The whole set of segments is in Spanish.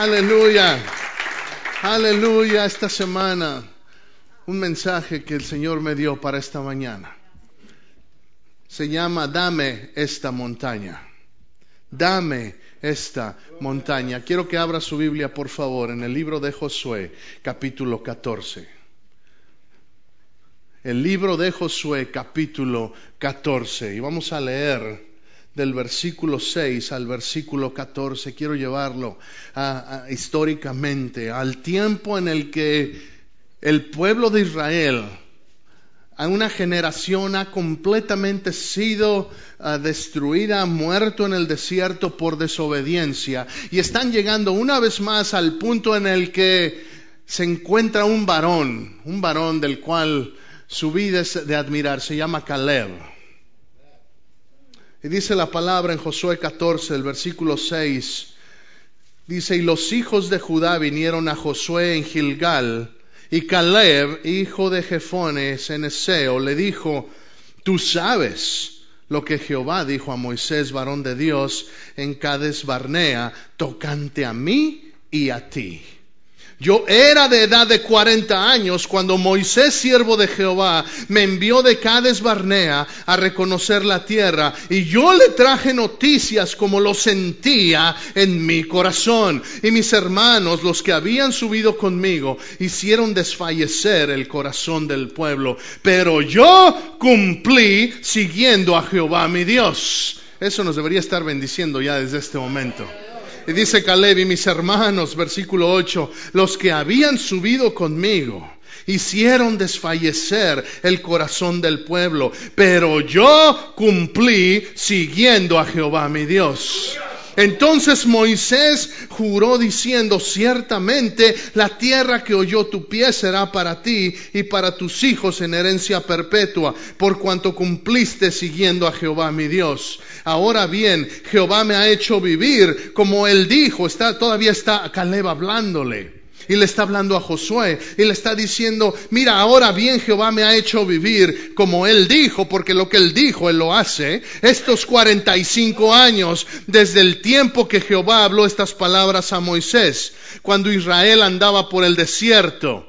Aleluya. Aleluya esta semana. Un mensaje que el Señor me dio para esta mañana. Se llama Dame esta montaña. Dame esta montaña. Quiero que abra su Biblia, por favor, en el libro de Josué, capítulo 14. El libro de Josué, capítulo 14. Y vamos a leer del versículo 6 al versículo 14, quiero llevarlo históricamente al tiempo en el que el pueblo de Israel, a una generación ha completamente sido ah, destruida, muerto en el desierto por desobediencia, y están llegando una vez más al punto en el que se encuentra un varón, un varón del cual su vida es de admirar, se llama Caleb. Y dice la palabra en Josué 14, el versículo 6. Dice, y los hijos de Judá vinieron a Josué en Gilgal, y Caleb, hijo de Jefones en Eseo, le dijo, tú sabes lo que Jehová dijo a Moisés, varón de Dios, en Cades Barnea, tocante a mí y a ti. Yo era de edad de 40 años cuando Moisés, siervo de Jehová, me envió de Cades Barnea a reconocer la tierra y yo le traje noticias como lo sentía en mi corazón. Y mis hermanos, los que habían subido conmigo, hicieron desfallecer el corazón del pueblo. Pero yo cumplí siguiendo a Jehová mi Dios. Eso nos debería estar bendiciendo ya desde este momento. Y dice Caleb y mis hermanos, versículo 8, los que habían subido conmigo hicieron desfallecer el corazón del pueblo, pero yo cumplí siguiendo a Jehová mi Dios. Entonces Moisés juró diciendo, ciertamente la tierra que oyó tu pie será para ti y para tus hijos en herencia perpetua, por cuanto cumpliste siguiendo a Jehová mi Dios. Ahora bien, Jehová me ha hecho vivir como él dijo, está, todavía está Caleb hablándole y le está hablando a Josué y le está diciendo, mira, ahora bien Jehová me ha hecho vivir como él dijo, porque lo que él dijo, él lo hace. Estos 45 años desde el tiempo que Jehová habló estas palabras a Moisés, cuando Israel andaba por el desierto.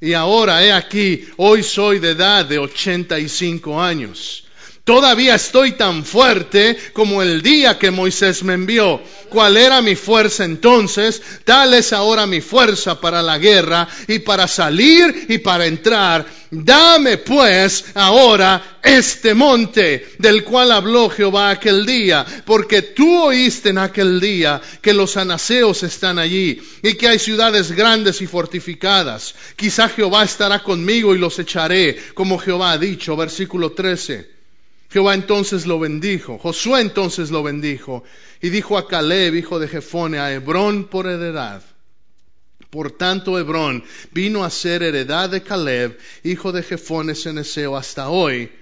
Y ahora, he aquí, hoy soy de edad de 85 años. Todavía estoy tan fuerte como el día que Moisés me envió. ¿Cuál era mi fuerza entonces? Tal es ahora mi fuerza para la guerra y para salir y para entrar. Dame pues ahora este monte del cual habló Jehová aquel día, porque tú oíste en aquel día que los anaseos están allí y que hay ciudades grandes y fortificadas. Quizá Jehová estará conmigo y los echaré, como Jehová ha dicho, versículo 13. Jehová entonces lo bendijo, Josué entonces lo bendijo y dijo a Caleb, hijo de Jefone, a Hebrón por heredad. Por tanto, Hebrón vino a ser heredad de Caleb, hijo de Jefone Ceneseo, hasta hoy,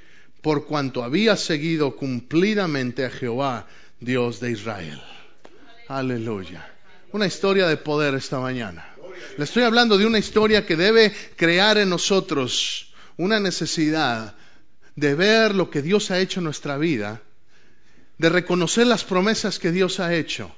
por cuanto había seguido cumplidamente a Jehová, Dios de Israel. Aleluya. Una historia de poder esta mañana. Le estoy hablando de una historia que debe crear en nosotros una necesidad de ver lo que Dios ha hecho en nuestra vida, de reconocer las promesas que Dios ha hecho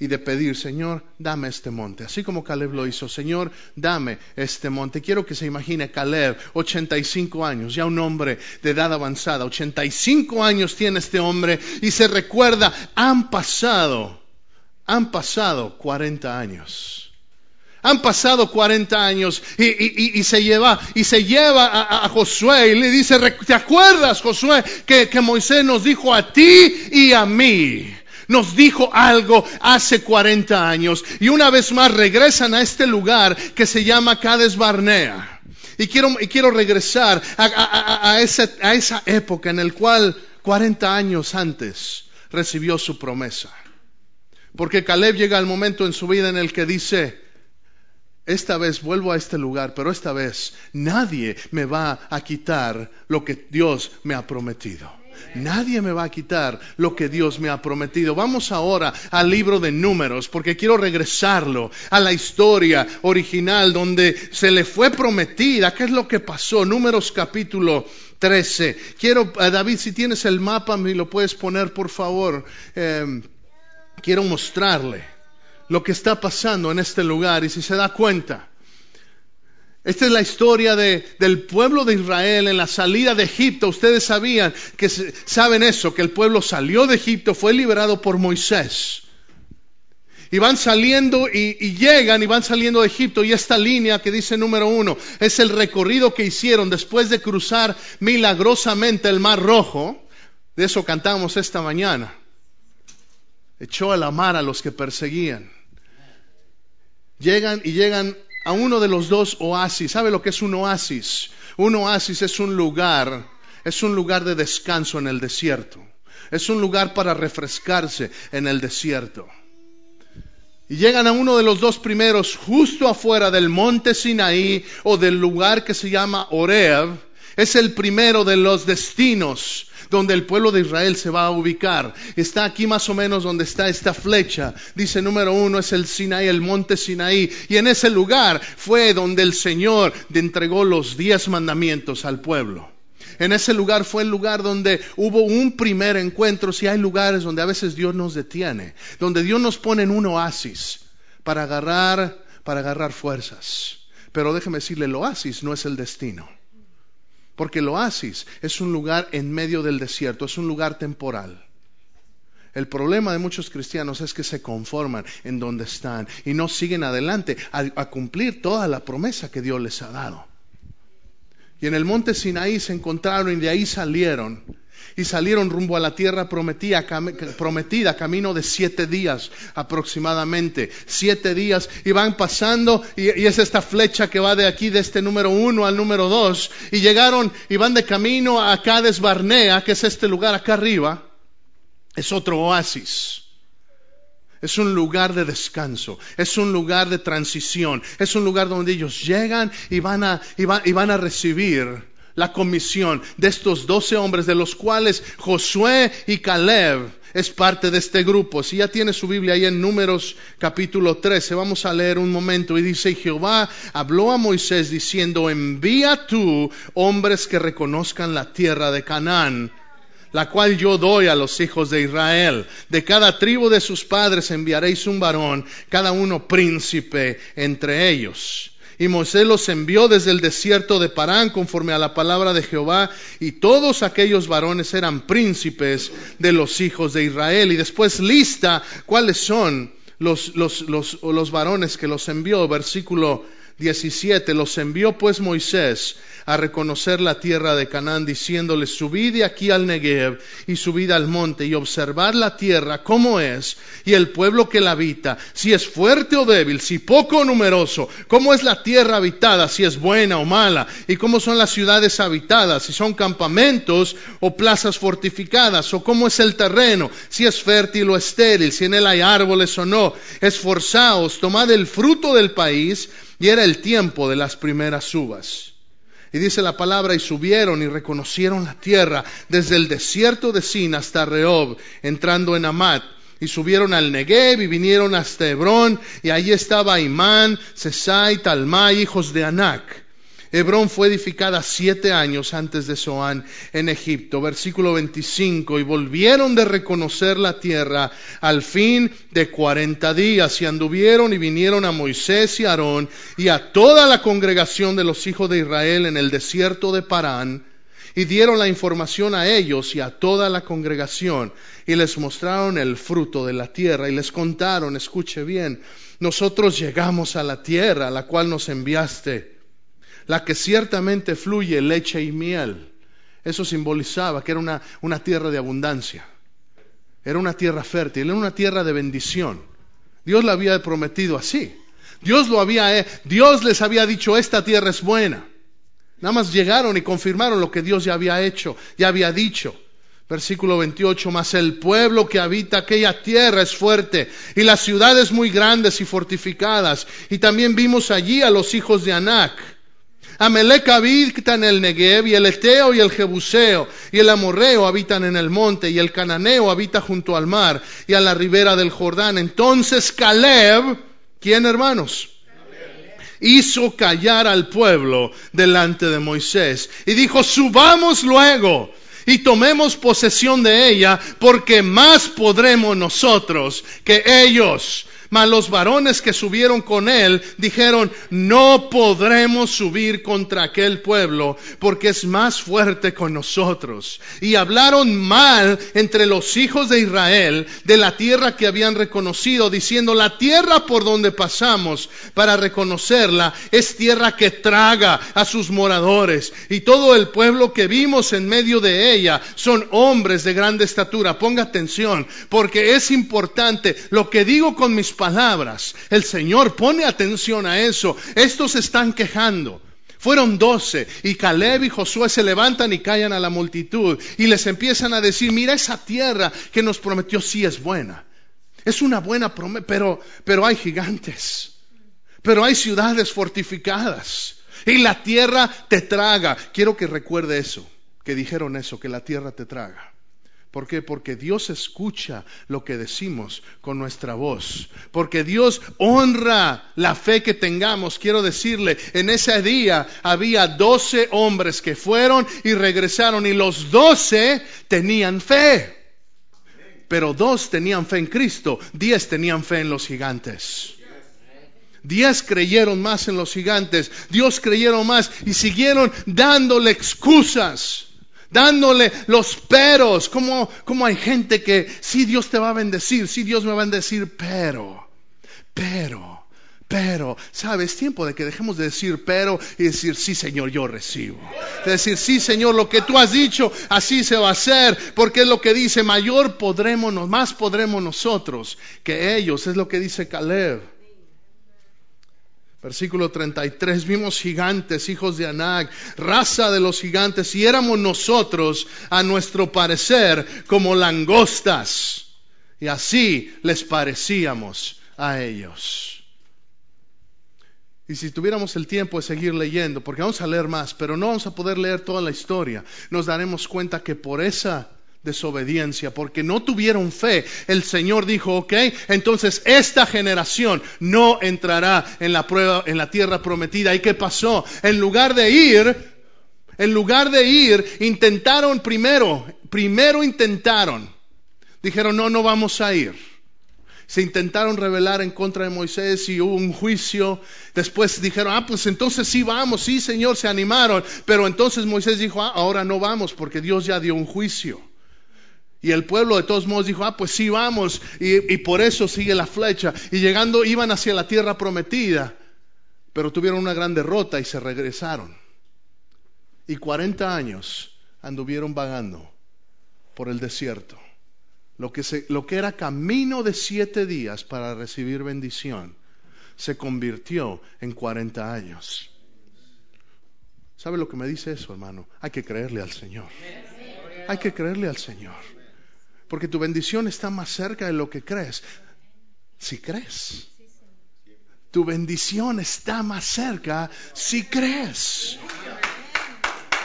y de pedir, Señor, dame este monte. Así como Caleb lo hizo, Señor, dame este monte. Quiero que se imagine Caleb, 85 años, ya un hombre de edad avanzada, 85 años tiene este hombre y se recuerda, han pasado, han pasado 40 años. Han pasado 40 años y, se lleva, y se lleva a, Josué y le dice, ¿te acuerdas Josué que, Moisés nos dijo a ti y a mí? nos dijo algo hace 40 años y una vez más regresan a este lugar que se llama Cades Barnea. Y quiero, y quiero regresar a, esa, a esa época en la cual 40 años antes recibió su promesa. Porque Caleb llega al momento en su vida en el que dice, esta vez vuelvo a este lugar, pero esta vez nadie me va a quitar lo que Dios me ha prometido. Nadie me va a quitar lo que Dios me ha prometido. Vamos ahora al libro de números, porque quiero regresarlo a la historia original donde se le fue prometida. ¿Qué es lo que pasó? Números capítulo 13. Quiero, eh, David, si tienes el mapa, me lo puedes poner, por favor. Em, quiero mostrarle lo que está pasando en este lugar y si se da cuenta. Esta es la historia del pueblo de Israel en la salida de Egipto. Ustedes sabían que saben eso, que el pueblo salió de Egipto, fue liberado por Moisés. Y van saliendo y, y, llegan y van saliendo de Egipto. Y esta línea que dice número uno es el recorrido que hicieron después de cruzar milagrosamente el Mar Rojo. De eso cantamos esta mañana. Echó a la mar a los que perseguían. Llegan y llegan a uno de los dos oasis. ¿Sabe lo que es un oasis? Un oasis es un lugar, es un lugar de descanso en el desierto. Es un lugar para refrescarse en el desierto. Y llegan a uno de los dos primeros justo afuera del monte Sinaí o del lugar que se llama Oreb. Es el primero de los destinos donde el pueblo de Israel se va a ubicar. Está aquí más o menos donde está esta flecha. Dice número uno es el Sinaí, el monte Sinaí. Y en ese lugar fue donde el Señor entregó los diez mandamientos al pueblo. En ese lugar fue el lugar donde hubo un primer encuentro. Si hay lugares donde a veces Dios nos detiene, donde Dios nos pone en un oasis para agarrar, para agarrar fuerzas. Pero déjeme decirle, el oasis no es el destino. Porque el oasis es un lugar en medio del desierto, es un lugar temporal. El problema de muchos cristianos es que se conforman en donde están y no siguen adelante a, cumplir toda la promesa que Dios les ha dado. Y en el monte Sinaí se encontraron y de ahí salieron y salieron rumbo a la tierra prometida, prometida, camino de siete días aproximadamente. Siete días y van pasando y, es esta flecha que va de aquí, de este número uno al número dos. Y llegaron y van de camino a Cades Barnea, que es este lugar acá arriba. Es otro oasis. Es un lugar de descanso, es un lugar de transición, es un lugar donde ellos llegan y van a, y van a recibir la comisión de estos doce hombres, de los cuales Josué y Caleb es parte de este grupo. Si ya tiene su Biblia ahí en Números capítulo 13, vamos a leer un momento. Y dice, Jehová habló a Moisés diciendo, envía tú hombres que reconozcan la tierra de Canaán la cual yo doy a los hijos de Israel. De cada tribu de sus padres enviaréis un varón, cada uno príncipe entre ellos. Y Moisés los envió desde el desierto de Parán conforme a la palabra de Jehová, y todos aquellos varones eran príncipes de los hijos de Israel. Y después lista cuáles son los, los, los, los varones que los envió. Versículo 17. Los envió pues Moisés a reconocer la tierra de Canaán, diciéndoles, subid de aquí al Negev y subid al monte y observad la tierra cómo es y el pueblo que la habita, si es fuerte o débil, si poco o numeroso, cómo es la tierra habitada, si es buena o mala, y cómo son las ciudades habitadas, si son campamentos o plazas fortificadas, o cómo es el terreno, si es fértil o estéril, si en él hay árboles o no. Esforzaos, tomad el fruto del país, y era el tiempo de las primeras uvas. Y dice la palabra, y subieron y reconocieron la tierra desde el desierto de Sin hasta Rehob, entrando en Amat. Y subieron al Negev y vinieron hasta Hebrón, y allí estaba Imán, Sesai, Talmai, hijos de Anac. Hebrón fue edificada siete años antes de Zoán en Egipto. Versículo 25. Y volvieron de reconocer la tierra al fin de cuarenta días. Y anduvieron y vinieron a Moisés y Aarón y a toda la congregación de los hijos de Israel en el desierto de Parán. Y dieron la información a ellos y a toda la congregación. Y les mostraron el fruto de la tierra. Y les contaron, escuche bien, nosotros llegamos a la tierra a la cual nos enviaste la que ciertamente fluye leche y miel. Eso simbolizaba que era una, una tierra de abundancia, era una tierra fértil, era una tierra de bendición. Dios la había prometido así. Dios lo había, Dios les había dicho, esta tierra es buena. Nada más llegaron y confirmaron lo que Dios ya había hecho, ya había dicho. Versículo 28, mas el pueblo que habita aquella tierra es fuerte y las ciudades muy grandes y fortificadas. Y también vimos allí a los hijos de Anac. Amelec habita en el Negev y el Eteo y el Jebuseo y el Amorreo habitan en el monte y el Cananeo habita junto al mar y a la ribera del Jordán. Entonces Caleb, ¿quién hermanos? hizo callar al pueblo delante de Moisés y dijo, subamos luego y tomemos posesión de ella, porque más podremos nosotros que ellos. Mas los varones que subieron con él dijeron, no podremos subir contra aquel pueblo porque es más fuerte con nosotros. Y hablaron mal entre los hijos de Israel de la tierra que habían reconocido, diciendo, la tierra por donde pasamos para reconocerla es tierra que traga a sus moradores. Y todo el pueblo que vimos en medio de ella son hombres de grande estatura. Ponga atención, porque es importante lo que digo con mis palabras. El Señor pone atención a eso. Estos están quejando. Fueron doce y Caleb y Josué se levantan y callan a la multitud y les empiezan a decir, mira esa tierra que nos prometió sí es buena. Es una buena promesa, pero, pero hay gigantes, pero hay ciudades fortificadas y la tierra te traga. Quiero que recuerde eso, que dijeron eso, que la tierra te traga. ¿Por qué? Porque Dios escucha lo que decimos con nuestra voz. Porque Dios honra la fe que tengamos. Quiero decirle, en ese día había doce hombres que fueron y regresaron y los doce tenían fe. Pero dos tenían fe en Cristo, diez tenían fe en los gigantes. Diez creyeron más en los gigantes, Dios creyeron más y siguieron dándole excusas dándole los peros, como, como hay gente que sí Dios te va a bendecir, sí Dios me va a bendecir, pero, pero, pero, sabes, tiempo de que dejemos de decir pero y decir sí Señor, yo recibo. De decir sí Señor, lo que tú has dicho, así se va a hacer, porque es lo que dice, mayor podremos, más podremos nosotros que ellos, es lo que dice Caleb. Versículo 33, vimos gigantes, hijos de Anag, raza de los gigantes, y éramos nosotros, a nuestro parecer, como langostas. Y así les parecíamos a ellos. Y si tuviéramos el tiempo de seguir leyendo, porque vamos a leer más, pero no vamos a poder leer toda la historia, nos daremos cuenta que por esa desobediencia, porque no tuvieron fe. El Señor dijo, ok, entonces esta generación no entrará en la prueba, en la tierra prometida. ¿Y qué pasó? En lugar de ir, en lugar de ir, intentaron primero, primero intentaron. Dijeron, no, no vamos a ir. Se intentaron rebelar en contra de Moisés y hubo un juicio. Después dijeron, ah, pues entonces sí vamos, sí, Señor, se animaron. Pero entonces Moisés dijo, ah, ahora no vamos porque Dios ya dio un juicio. Y el pueblo de todos modos dijo, ah, pues sí, vamos. Y, y, por eso sigue la flecha. Y llegando iban hacia la tierra prometida. Pero tuvieron una gran derrota y se regresaron. Y 40 años anduvieron vagando por el desierto. Lo que, se, lo que era camino de siete días para recibir bendición se convirtió en 40 años. ¿Sabe lo que me dice eso, hermano? Hay que creerle al Señor. Hay que creerle al Señor. Porque tu bendición está más cerca de lo que crees. Si crees. Tu bendición está más cerca si crees.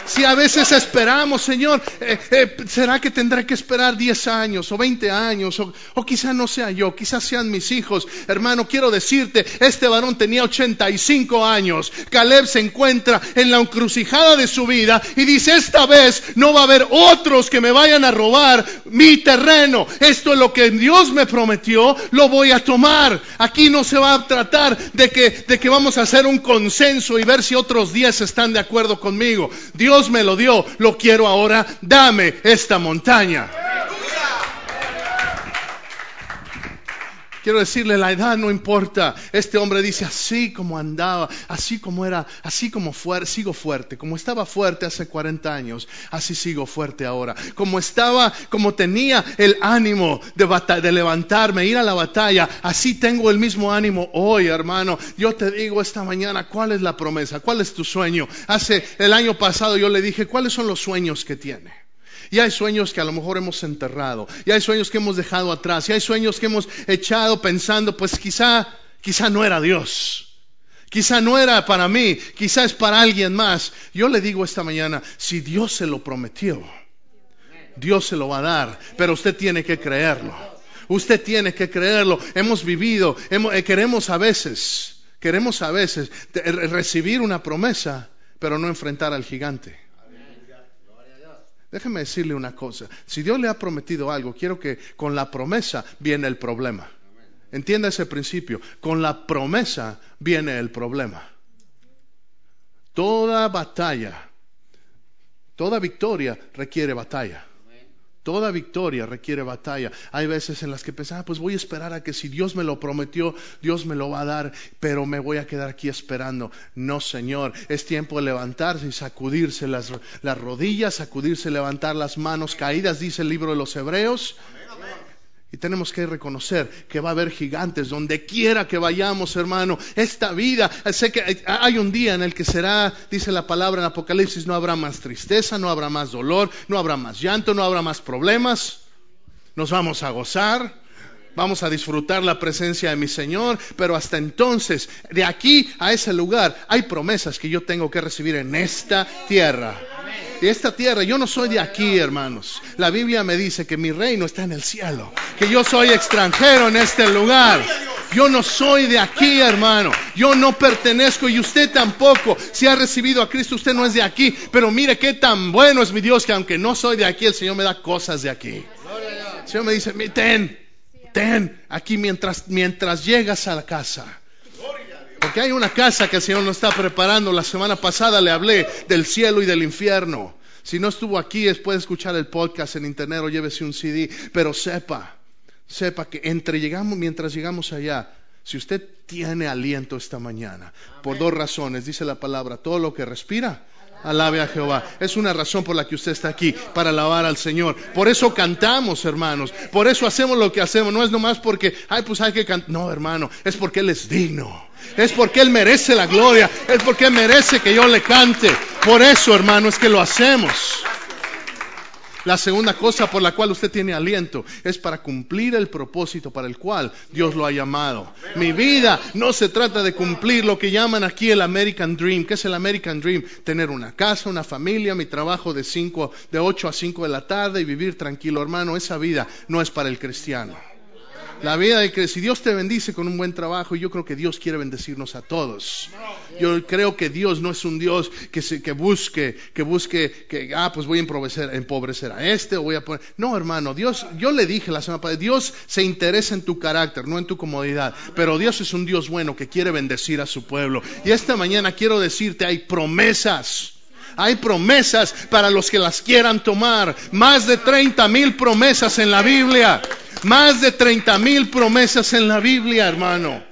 Si a veces esperamos, Señor, eh, eh, ¿será que tendré que esperar 10 años o 20 años? O, o quizá no sea yo, quizás sean mis hijos. Hermano, quiero decirte, este varón tenía 85 años. Caleb se encuentra en la encrucijada de su vida y dice, esta vez no va a haber otros que me vayan a robar mi terreno. Esto es lo que Dios me prometió, lo voy a tomar. Aquí no se va a tratar de que, de que vamos a hacer un consenso y ver si otros 10 están de acuerdo conmigo. Dios Dios me lo dio, lo quiero ahora, dame esta montaña. Quiero decirle, la edad no importa. Este hombre dice, así como andaba, así como era, así como sigo fuerte. Como estaba fuerte hace 40 años, así sigo fuerte ahora. Como estaba, como tenía el ánimo de, de levantarme, ir a la batalla, así tengo el mismo ánimo hoy, hermano. Yo te digo esta mañana, ¿cuál es la promesa? ¿Cuál es tu sueño? Hace el año pasado yo le dije, ¿cuáles son los sueños que tiene? Y hay sueños que a lo mejor hemos enterrado. Y hay sueños que hemos dejado atrás. Y hay sueños que hemos echado pensando, pues quizá, quizá no era Dios. Quizá no era para mí, quizá es para alguien más. Yo le digo esta mañana, si Dios se lo prometió, Dios se lo va a dar, pero usted tiene que creerlo. Usted tiene que creerlo. Hemos vivido, eh, queremos a veces, queremos a veces recibir una promesa, pero no enfrentar al gigante. Déjeme decirle una cosa. Si Dios le ha prometido algo, quiero que con la promesa viene el problema. Entienda ese principio. Con la promesa viene el problema. Toda batalla, toda victoria requiere batalla. Toda victoria requiere batalla. Hay veces en las que pensaba, ah, pues voy a esperar a que si Dios me lo prometió, Dios me lo va a dar, pero me voy a quedar aquí esperando. No, Señor, es tiempo de levantarse y sacudirse las, las rodillas, sacudirse, levantar las manos caídas, dice el libro de los Hebreos. Y tenemos que reconocer que va a haber gigantes donde quiera que vayamos, hermano. Esta vida, sé que hay un día en el que será, dice la palabra en Apocalipsis, no habrá más tristeza, no habrá más dolor, no habrá más llanto, no habrá más problemas. Nos vamos a gozar, vamos a disfrutar la presencia de mi Señor, pero hasta entonces, de aquí a ese lugar, hay promesas que yo tengo que recibir en esta tierra esta tierra, yo no soy de aquí, hermanos. La Biblia me dice que mi reino está en el cielo, que yo soy extranjero en este lugar. Yo no soy de aquí, hermano. Yo no pertenezco y usted tampoco. Si ha recibido a Cristo, usted no es de aquí. Pero mire qué tan bueno es mi Dios que aunque no soy de aquí, el Señor me da cosas de aquí. El Señor me dice, ten, ten, aquí mientras, mientras llegas a la casa. Porque hay una casa que el Señor nos está preparando. La semana pasada le hablé del cielo y del infierno. Si no estuvo aquí, puede escuchar el podcast en internet o llévese un CD. Pero sepa, sepa que entre llegamos, mientras llegamos allá, si usted tiene aliento esta mañana, por dos razones, dice la palabra, todo lo que respira, Alabe a Jehová. Es una razón por la que usted está aquí, para alabar al Señor. Por eso cantamos, hermanos. Por eso hacemos lo que hacemos. No es nomás porque, ay, pues hay que cantar. No, hermano, es porque Él es digno. Es porque Él merece la gloria. Es porque Él merece que yo le cante. Por eso, hermano, es que lo hacemos. La segunda cosa por la cual usted tiene aliento es para cumplir el propósito para el cual Dios lo ha llamado. Mi vida no se trata de cumplir lo que llaman aquí el American Dream. ¿Qué es el American Dream? Tener una casa, una familia, mi trabajo de cinco, de 8 a 5 de la tarde y vivir tranquilo, hermano. Esa vida no es para el cristiano. La vida de que si Dios te bendice con un buen trabajo, yo creo que Dios quiere bendecirnos a todos. Yo creo que Dios no es un Dios que, se, que busque, que busque, que, ah, pues voy a empobrecer, empobrecer a este o voy a poner. No, hermano, Dios, yo le dije la semana pasada, Dios se interesa en tu carácter, no en tu comodidad. Pero Dios es un Dios bueno que quiere bendecir a su pueblo. Y esta mañana quiero decirte, hay promesas. Hay promesas para los que las quieran tomar. Más de 30 mil promesas en la Biblia. Más de 30 mil promesas en la Biblia, hermano.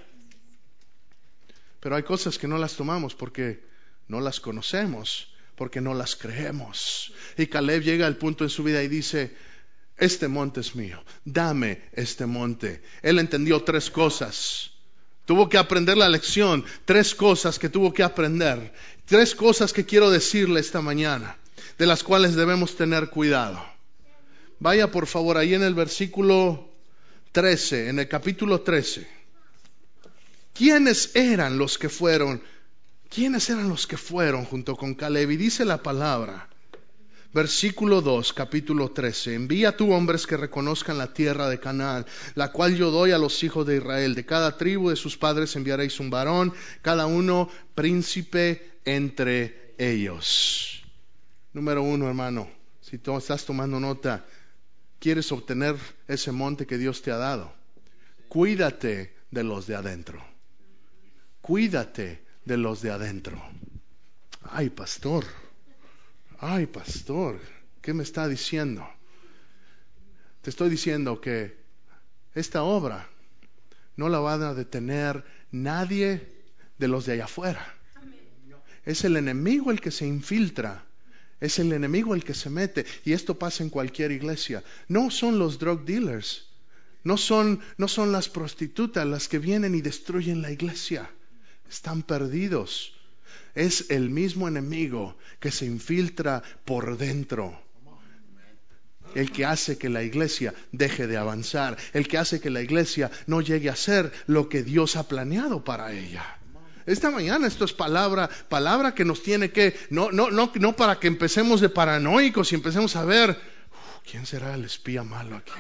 Pero hay cosas que no las tomamos porque no las conocemos, porque no las creemos. Y Caleb llega al punto en su vida y dice, este monte es mío, dame este monte. Él entendió tres cosas. Tuvo que aprender la lección, tres cosas que tuvo que aprender, tres cosas que quiero decirle esta mañana, de las cuales debemos tener cuidado. Vaya por favor ahí en el versículo 13, en el capítulo 13. ¿Quiénes eran los que fueron? ¿Quiénes eran los que fueron junto con Caleb? Y dice la palabra, versículo 2, capítulo 13. Envía tú hombres que reconozcan la tierra de Canaán, la cual yo doy a los hijos de Israel. De cada tribu de sus padres enviaréis un varón, cada uno príncipe entre ellos. Número uno, hermano, si tú estás tomando nota, quieres obtener ese monte que Dios te ha dado, cuídate de los de adentro. Cuídate de los de adentro. Ay, pastor. Ay, pastor. ¿Qué me está diciendo? Te estoy diciendo que esta obra no la va a detener nadie de los de allá afuera. Es el enemigo el que se infiltra es el enemigo el que se mete. Y esto pasa en cualquier iglesia. No son los drug dealers. No son, no son las prostitutas las que vienen y destruyen la iglesia. Están perdidos. Es el mismo enemigo que se infiltra por dentro. el que hace que la iglesia deje de avanzar, el que hace que la iglesia no llegue a ser lo que Dios ha planeado para ella. Esta mañana esto es palabra, palabra que nos tiene que, no, no, no, no para que empecemos de paranoicos y empecemos a ver, ¿quién será el espía malo aquí?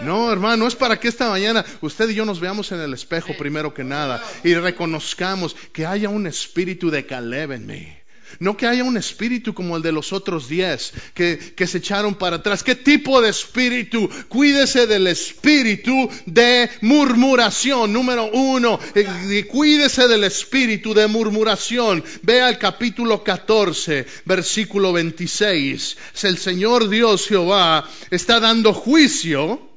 No, hermano, es para que esta mañana usted y yo nos veamos en el espejo primero que nada y reconozcamos que haya un espíritu de Caleb en mí. No que haya un espíritu como el de los otros diez que, que, se echaron para atrás. ¿Qué tipo de espíritu? Cuídese del espíritu de murmuración. Número uno, y cuídese del espíritu de murmuración. Vea el capítulo 14, versículo 26. El Señor Dios Jehová está dando juicio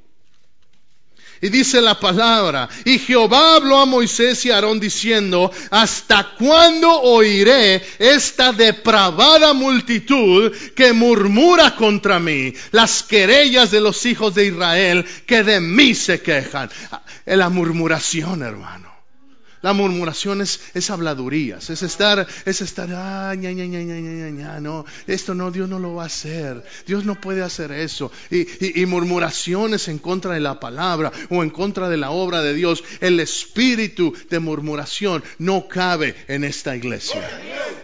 y dice la palabra, y Jehová habló a Moisés y Aarón diciendo, ¿hasta cuándo oiré esta depravada multitud que murmura contra mí? Las querellas de los hijos de Israel que de mí se quejan. La murmuración, hermano. La murmuración es, es habladurías, es estar, es estar, ah, ña, ña, ña, no, esto no, Dios no lo va a hacer, Dios no puede hacer eso. Y, y, murmuraciones en contra de la palabra o en contra de la obra de Dios. El espíritu de murmuración no cabe en esta iglesia.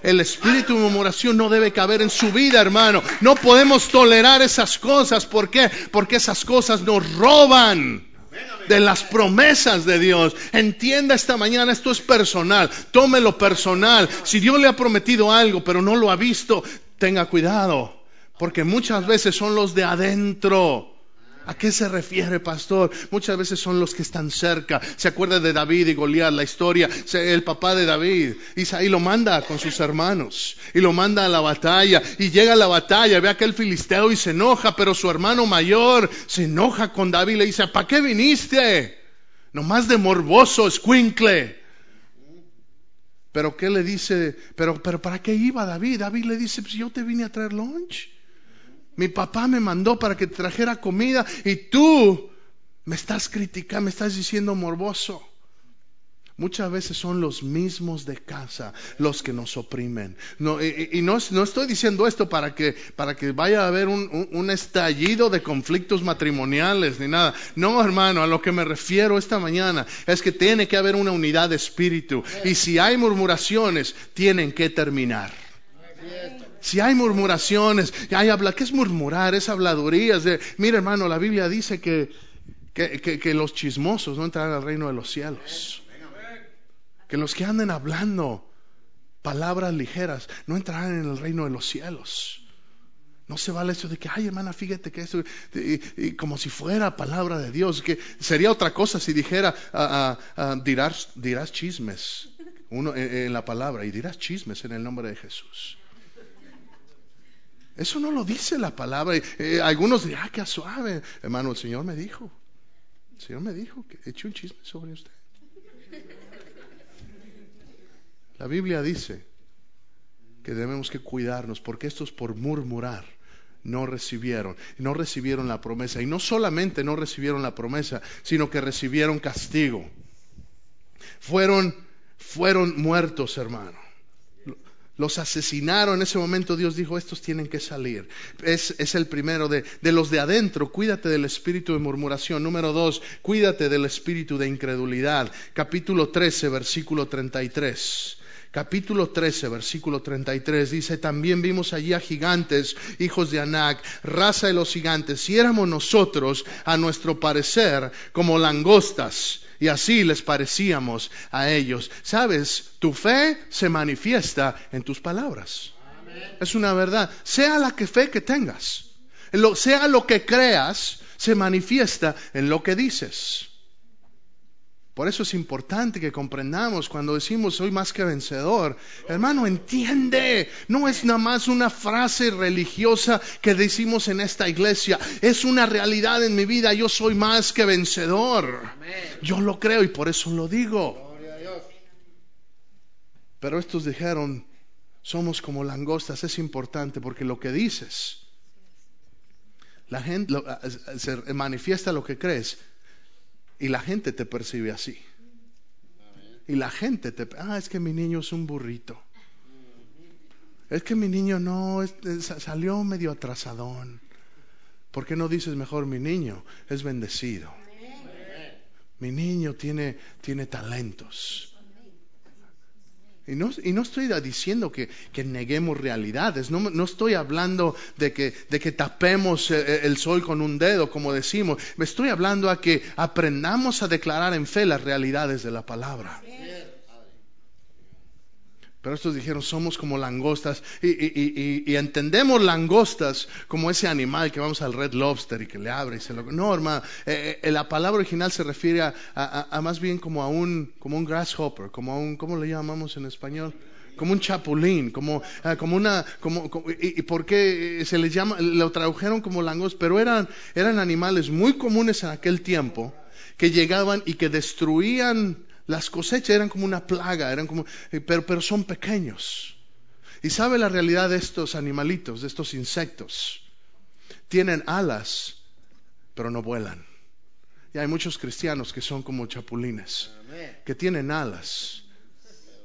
El espíritu de murmuración no debe caber en su vida, hermano. No podemos tolerar esas cosas. ¿Por qué? Porque esas cosas nos roban de las promesas de Dios. Entienda esta mañana, esto es personal, tómelo personal. Si Dios le ha prometido algo, pero no lo ha visto, tenga cuidado, porque muchas veces son los de adentro. ¿A qué se refiere, pastor? Muchas veces son los que están cerca. Se acuerda de David y Goliat, la historia, el papá de David. Isaí lo manda con sus hermanos y lo manda a la batalla. Y llega a la batalla, ve a aquel filisteo y se enoja, pero su hermano mayor se enoja con David y le dice, ¿para qué viniste? Nomás de morboso, escuincle. Pero ¿qué le dice? Pero, ¿para qué iba David? David le dice, pues yo te vine a traer lunch. Mi papá me mandó para que trajera comida y tú me estás criticando, me estás diciendo morboso. Muchas veces son los mismos de casa los que nos oprimen. Y, no, estoy diciendo esto para que, para que vaya a haber un, un, estallido de conflictos matrimoniales ni nada. No, hermano, a lo que me refiero esta mañana es que tiene que haber una unidad de espíritu. Y si hay murmuraciones, tienen que terminar. Si hay murmuraciones, hay habla, ¿qué es murmurar? Es habladurías. De, mira, hermano, la Biblia dice que, que, los chismosos no entrarán al reino de los cielos. Que los que anden hablando palabras ligeras no entrarán en el reino de los cielos. No se vale eso de que, ay hermana, fíjate que eso, como si fuera palabra de Dios, que sería otra cosa si dijera, ah, ah, ah, dirás, dirás chismes uno, en, la palabra y dirás chismes en el nombre de Jesús. Eso no lo dice la palabra. Eh, algunos dirán, ah, qué suave. Hermano, el Señor me dijo. El Señor me dijo que eche un chisme sobre usted. La Biblia dice que debemos que cuidarnos porque estos por murmurar no recibieron, no recibieron la promesa. Y no solamente no recibieron la promesa, sino que recibieron castigo. Fueron, fueron muertos, hermano los asesinaron. En ese momento Dios dijo, estos tienen que salir. Es, es el primero de, de, los de adentro. Cuídate del espíritu de murmuración. Número dos, cuídate del espíritu de incredulidad. Capítulo 13, versículo 33. Capítulo 13, versículo 33 dice, también vimos allí a gigantes, hijos de Anac, raza de los gigantes, si éramos nosotros, a nuestro parecer, como langostas y así les parecíamos a ellos. Sabes, tu fe se manifiesta en tus palabras. Es una verdad. Sea la que fe que tengas, sea lo que creas, se manifiesta en lo que dices. Por eso es importante que comprendamos cuando decimos soy más que vencedor. Hermano, entiende, no es nada más una frase religiosa que decimos en esta iglesia, es una realidad en mi vida, yo soy más que vencedor. Yo lo creo y por eso lo digo. Pero estos dijeron, somos como langostas, es importante porque lo que dices, la gente se manifiesta lo que crees y la gente te percibe así. Y la gente te... Ah, es que mi niño es un burrito. Es que mi niño no, salió medio atrasadón. ¿Por qué no dices mejor mi niño es bendecido? Mi niño tiene, tiene talentos. Y no, estoy diciendo que, neguemos realidades, no, no, estoy hablando de que, de que tapemos el, el sol con un dedo, como decimos, me estoy hablando a que aprendamos a declarar en fe las realidades de la palabra. Pero estos dijeron, somos como langostas. Y, y, y, y, entendemos langostas como ese animal que vamos al Red Lobster y que le abre y se lo... No, hermano, eh, eh, la palabra original se refiere a, más bien como a un, como un grasshopper, como a un, ¿cómo le llamamos en español? Como un chapulín, como, como una... Como, como, y, por qué se les llama? Lo tradujeron como langostas, pero eran, eran animales muy comunes en aquel tiempo que llegaban y que destruían las cosechas eran como una plaga, eran como, pero, pero son pequeños. Y sabe la realidad de estos animalitos, de estos insectos. Tienen alas, pero no vuelan. Y hay muchos cristianos que son como chapulines, que tienen alas,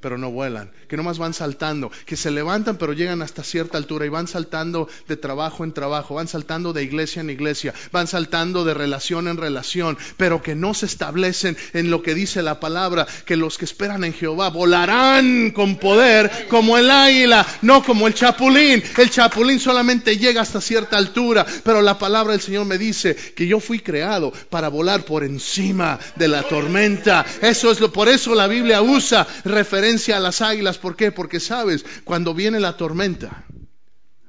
pero no vuelan, que nomás van saltando, que se levantan pero llegan hasta cierta altura y van saltando de trabajo en trabajo, van saltando de iglesia en iglesia, van saltando de relación en relación, pero que no se establecen en lo que dice la palabra, que los que esperan en Jehová volarán con poder como el águila, no como el chapulín. El chapulín solamente llega hasta cierta altura, pero la palabra del Señor me dice que yo fui creado para volar por encima de la tormenta. Eso es lo por eso la Biblia usa referencia a las águilas. ¿Por qué? Porque sabes, cuando viene la tormenta,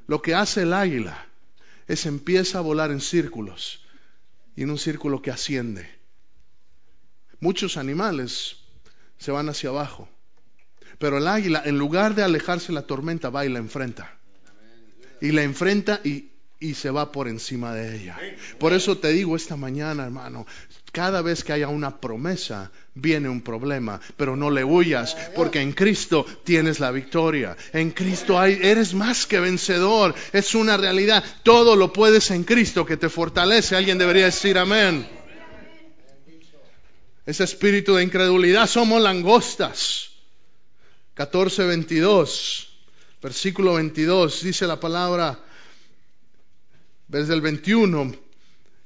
lo que hace el águila es empieza a volar en círculos y en un círculo que asciende. Muchos animales se van hacia abajo, pero el águila, en lugar de alejarse de la tormenta, va y la enfrenta. Y la enfrenta y, y se va por encima de ella. Por eso te digo esta mañana, hermano, cada vez que haya una promesa, viene un problema, pero no le huyas, porque en Cristo tienes la victoria. En Cristo hay, eres más que vencedor. Es una realidad. Todo lo puedes en Cristo que te fortalece. Alguien debería decir amén. Ese espíritu de incredulidad somos langostas. 14, 22, versículo 22, dice la palabra, desde el 21,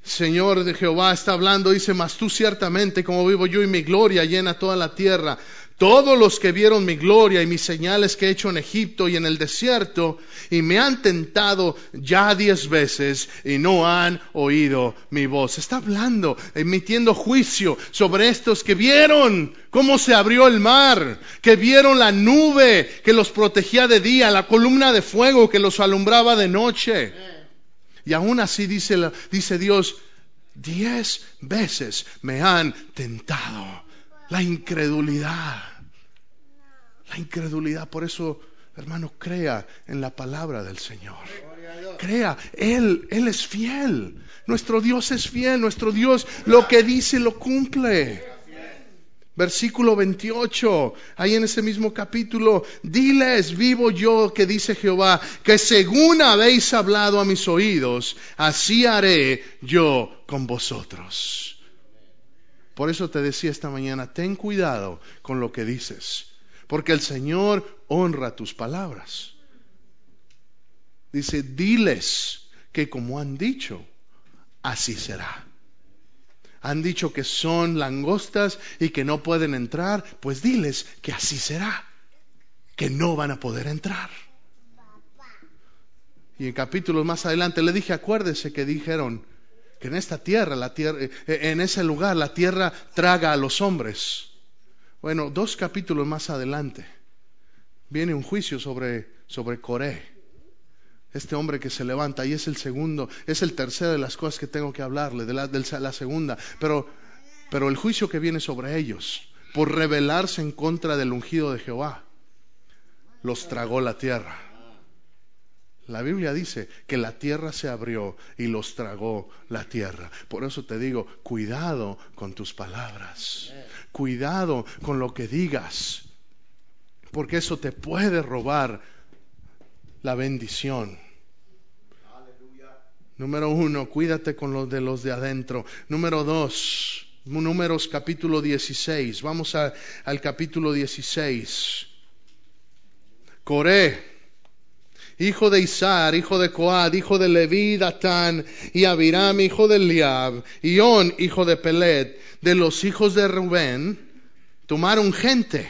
Señor de Jehová está hablando, dice, mas tú ciertamente, como vivo yo y mi gloria llena toda la tierra. Todos los que vieron mi gloria y mis señales que he hecho en Egipto y en el desierto, y me han tentado ya diez veces y no han oído mi voz. Está hablando, emitiendo juicio sobre estos que vieron cómo se abrió el mar, que vieron la nube que los protegía de día, la columna de fuego que los alumbraba de noche. Y aún así dice, dice Dios, diez veces me han tentado. La incredulidad. La incredulidad. Por eso, hermano, crea en la palabra del Señor. Crea, Él, Él es fiel. Nuestro Dios es fiel. Nuestro Dios lo que dice lo cumple. Versículo 28, ahí en ese mismo capítulo, diles, vivo yo, que dice Jehová, que según habéis hablado a mis oídos, así haré yo con vosotros. Por eso te decía esta mañana, ten cuidado con lo que dices, porque el Señor honra tus palabras. Dice, diles que como han dicho, así será han dicho que son langostas y que no pueden entrar, pues diles que así será, que no van a poder entrar. Y en capítulos más adelante le dije, acuérdese que dijeron que en esta tierra, la tierra, eh, en ese lugar, la tierra traga a los hombres. Bueno, dos capítulos más adelante viene un juicio sobre, sobre Coré este hombre que se levanta y es el segundo, es el tercero de las cosas que tengo que hablarle, de la, segunda, pero, pero el juicio que viene sobre ellos por rebelarse en contra del ungido de Jehová, los tragó la tierra. La Biblia dice que la tierra se abrió y los tragó la tierra. Por eso te digo, cuidado con tus palabras. Cuidado con lo que digas. Porque eso te puede robar la bendición. Número uno, cuídate con los de los de adentro. Número dos, números capítulo 16. Vamos al capítulo 16. Coré hijo de Isar, hijo de Coad, hijo de Leví, Datán, y Abiram, hijo de Liab, y On, hijo de Pelet, de los hijos de Rubén, tomaron gente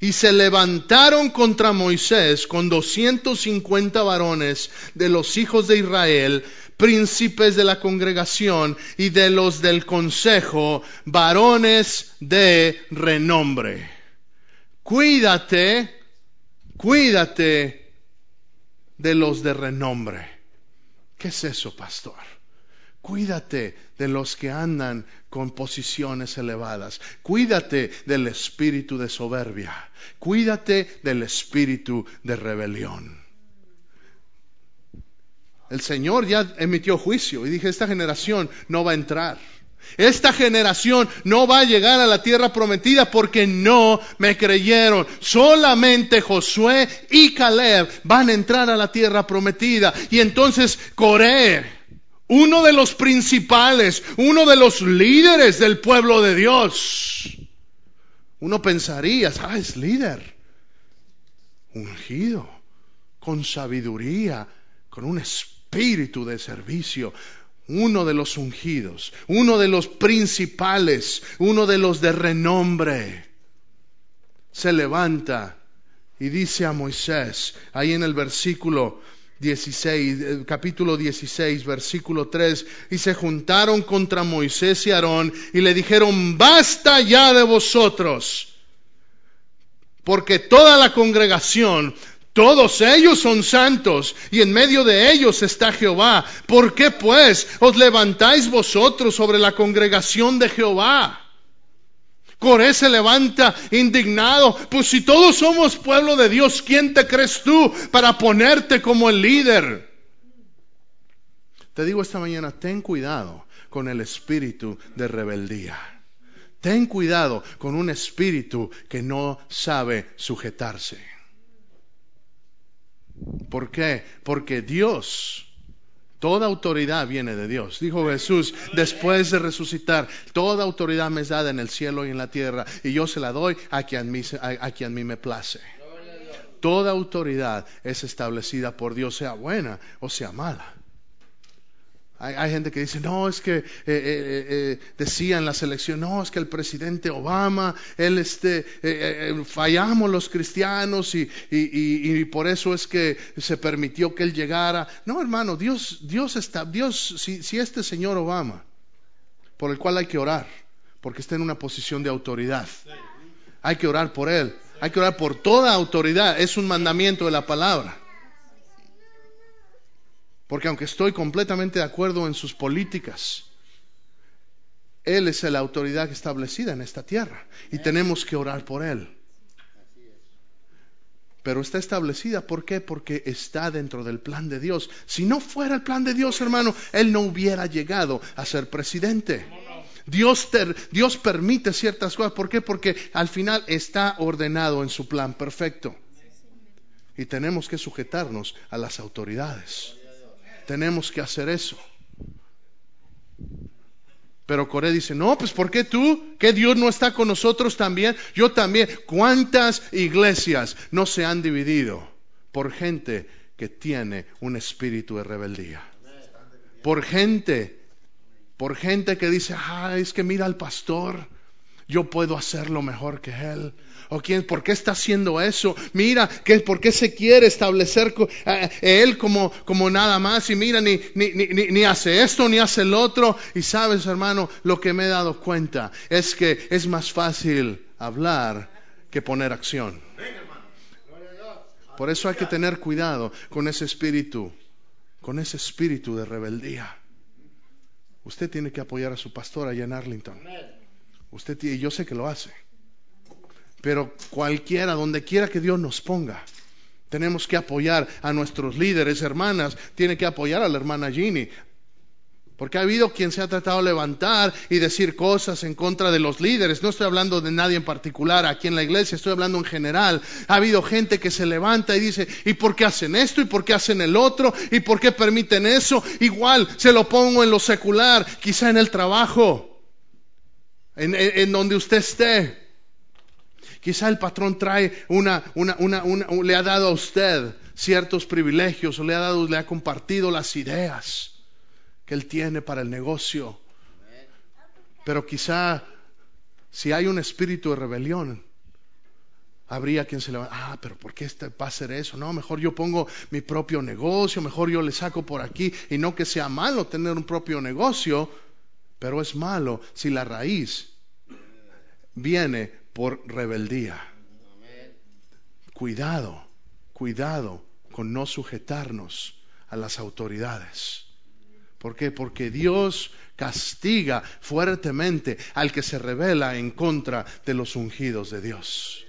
y se levantaron contra Moisés con 250 varones de los hijos de Israel, príncipes de la congregación y de los del consejo, varones de renombre. Cuídate, cuídate de los de renombre. ¿Qué es eso, pastor? Cuídate de los que andan con posiciones elevadas. Cuídate del espíritu de soberbia. Cuídate del espíritu de rebelión. El Señor ya emitió juicio y dije, esta generación no va a entrar. Esta generación no va a llegar a la tierra prometida porque no me creyeron. Solamente Josué y Caleb van a entrar a la tierra prometida. Y entonces Coré uno de los principales, uno de los líderes del pueblo de Dios. Uno pensaría, ah, es líder, ungido, con sabiduría, con un espíritu de servicio, uno de los ungidos, uno de los principales, uno de los de renombre, se levanta y dice a Moisés, ahí en el versículo 16, eh, capítulo 16, versículo 3, y se juntaron contra Moisés y Aarón y le dijeron, basta ya de vosotros, porque toda la congregación, todos ellos son santos y en medio de ellos está Jehová. ¿Por qué pues os levantáis vosotros sobre la congregación de Jehová? Coré se levanta indignado. Pues si todos somos pueblo de Dios, ¿quién te crees tú para ponerte como el líder? Te digo esta mañana, ten cuidado con el espíritu de rebeldía. Ten cuidado con un espíritu que no sabe sujetarse. ¿Por qué? Porque Dios Toda autoridad viene de Dios. Dijo Jesús, después de resucitar, toda autoridad me es dada en el cielo y en la tierra, y yo se la doy a quien, a, quien a mí me place. Toda autoridad es establecida por Dios, sea buena o sea mala. Hay, gente que dice, no, es que eh, eh, eh, decía en la selección, no, es que el presidente Obama, él este, fallamos los cristianos y, y, por eso es que se permitió que él llegara. No, hermano, Dios, Dios está, Dios, si, si este señor Obama, por el cual hay que orar, porque está en una posición de autoridad, hay que orar por él, hay que orar por toda autoridad, es un mandamiento de la palabra. Porque aunque estoy completamente de acuerdo en sus políticas, Él es la autoridad establecida en esta tierra y tenemos que orar por Él. Pero está establecida, ¿por qué? Porque está dentro del plan de Dios. Si no fuera el plan de Dios, hermano, Él no hubiera llegado a ser presidente. Dios, Dios permite ciertas cosas. ¿Por qué? Porque al final está ordenado en su plan perfecto. Y tenemos que sujetarnos a las autoridades. Tenemos que hacer eso. Pero Coré dice, no, pues ¿por qué tú? ¿Que Dios no está con nosotros también? Yo también. ¿Cuántas iglesias no se han dividido por gente que tiene un espíritu de rebeldía? Por gente, por gente que dice, ah, es que mira al pastor, yo puedo hacerlo mejor que él. ¿O quién, por qué está haciendo eso? Mira, ¿qué, ¿por qué se quiere establecer eh, él como, como nada más? Y mira, ni, ni, ni, ni hace esto, ni hace el otro. Y sabes, hermano, lo que me he dado cuenta es que es más fácil hablar que poner acción. Por eso hay que tener cuidado con ese espíritu, con ese espíritu de rebeldía. Usted tiene que apoyar a su pastor allá en Arlington. Usted y yo sé que lo hace. Pero cualquiera, donde quiera que Dios nos ponga, tenemos que apoyar a nuestros líderes, hermanas, tiene que apoyar a la hermana Ginny. Porque ha habido quien se ha tratado de levantar y decir cosas en contra de los líderes. No estoy hablando de nadie en particular aquí en la iglesia, estoy hablando en general. Ha habido gente que se levanta y dice, ¿y por qué hacen esto? ¿Y por qué hacen el otro? ¿Y por qué permiten eso? Igual se lo pongo en lo secular, quizá en el trabajo, en, en donde usted esté. Quizá el patrón trae una, una, una, le ha dado a usted ciertos privilegios o le ha dado, le ha compartido las ideas que él tiene para el negocio. Pero quizá si hay un espíritu de rebelión, habría quien se le va, ah, pero ¿por qué este va a hacer eso? No, mejor yo pongo mi propio negocio, mejor yo le saco por aquí, y no que sea malo tener un propio negocio, pero es malo si la raíz viene por rebeldía. Cuidado, cuidado con no sujetarnos a las autoridades. ¿Por qué? Porque Dios castiga fuertemente al que se revela en contra de los ungidos de Dios.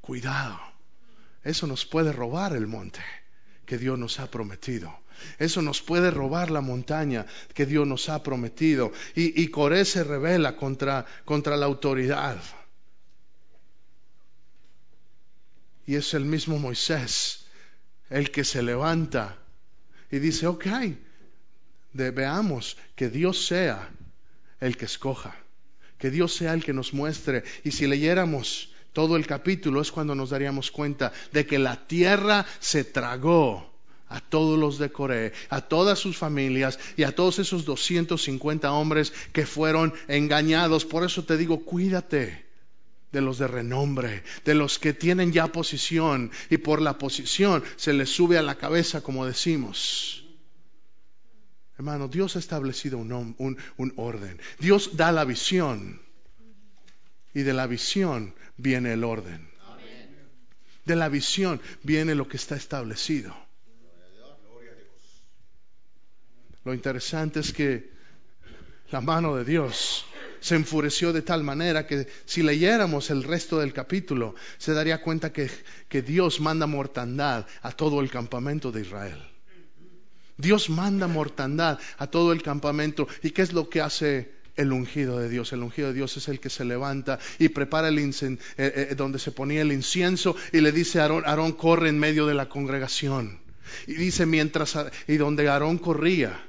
Cuidado. Eso nos puede robar el monte que Dios nos ha prometido. Eso nos puede robar la montaña que Dios nos ha prometido. Y, Coré se revela contra, contra la autoridad. Y es el mismo Moisés el que se levanta y dice, ok, veamos que Dios sea el que escoja, que Dios sea el que nos muestre. Y si leyéramos todo el capítulo es cuando nos daríamos cuenta de que la tierra se tragó a todos los de Coré, a todas sus familias y a todos esos 250 hombres que fueron engañados. Por eso te digo, cuídate de los de renombre, de los que tienen ya posición y por la posición se les sube a la cabeza, como decimos. Hermano, Dios ha establecido un, un orden. Dios da la visión y de la visión viene el orden. De la visión viene lo que está establecido. Lo interesante es que la mano de Dios se enfureció de tal manera que si leyéramos el resto del capítulo, se daría cuenta que, que, Dios manda mortandad a todo el campamento de Israel. Dios manda mortandad a todo el campamento. ¿Y qué es lo que hace el ungido de Dios. El ungido de Dios es el que se levanta y prepara el eh, eh, donde se ponía el incienso y le dice a Aarón, Aarón corre en medio de la congregación. Y dice mientras, y donde Aarón corría,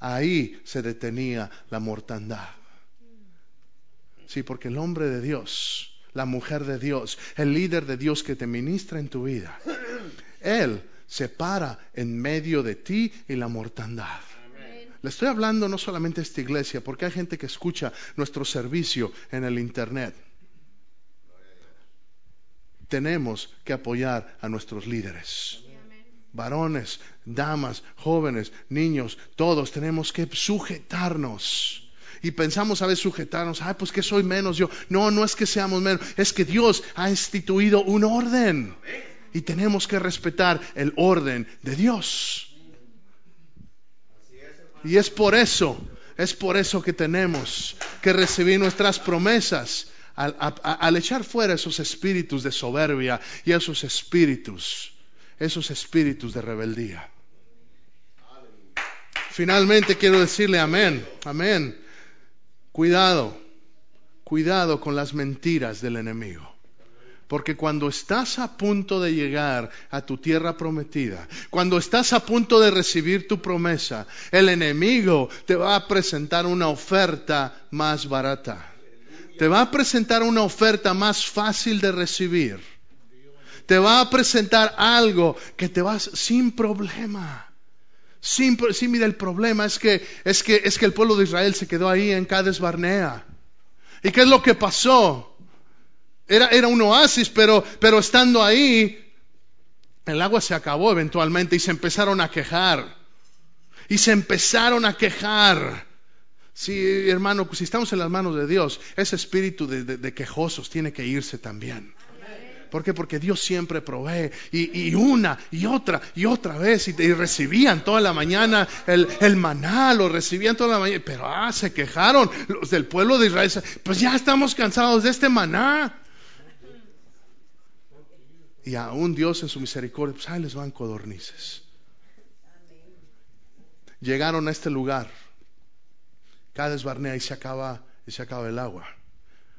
ahí se detenía la mortandad. Sí, porque el hombre de Dios, la mujer de Dios, el líder de Dios que te ministra en tu vida, Él se para en medio de ti y la mortandad. Le estoy hablando no solamente a esta iglesia, porque hay gente que escucha nuestro servicio en el Internet. Tenemos que apoyar a nuestros líderes. Varones, damas, jóvenes, niños, todos tenemos que sujetarnos. Y pensamos a veces sujetarnos, ay, pues que soy menos yo. No, no es que seamos menos, es que Dios ha instituido un orden. Y tenemos que respetar el orden de Dios. Y es por eso, es por eso que tenemos que recibir nuestras promesas al, echar fuera esos espíritus de soberbia y esos espíritus, esos espíritus de rebeldía. Finalmente quiero decirle amén, amén. Cuidado, cuidado con las mentiras del enemigo. Porque cuando estás a punto de llegar a tu tierra prometida, cuando estás a punto de recibir tu promesa, el enemigo te va a presentar una oferta más barata. Te va a presentar una oferta más fácil de recibir. Te va a presentar algo que te vas sin problema. Sin, mira, el problema es que, es que, es que el pueblo de Israel se quedó ahí en Cades Barnea. ¿Y qué es lo que pasó? Era, un oasis, pero, pero estando ahí, el agua se acabó eventualmente y se empezaron a quejar. Y se empezaron a quejar. Sí, hermano, si estamos en las manos de Dios, ese espíritu de, quejosos tiene que irse también. ¿Por qué? Porque Dios siempre provee. Y, una y otra y otra vez. Y, recibían toda la mañana el, maná, lo recibían toda la mañana. Pero ah, se quejaron los del pueblo de Israel. Pues ya estamos cansados de este maná. Y aún Dios en su misericordia, pues ahí les van codornices. Llegaron a este lugar, cada Barnea y se acaba, y se acaba el agua.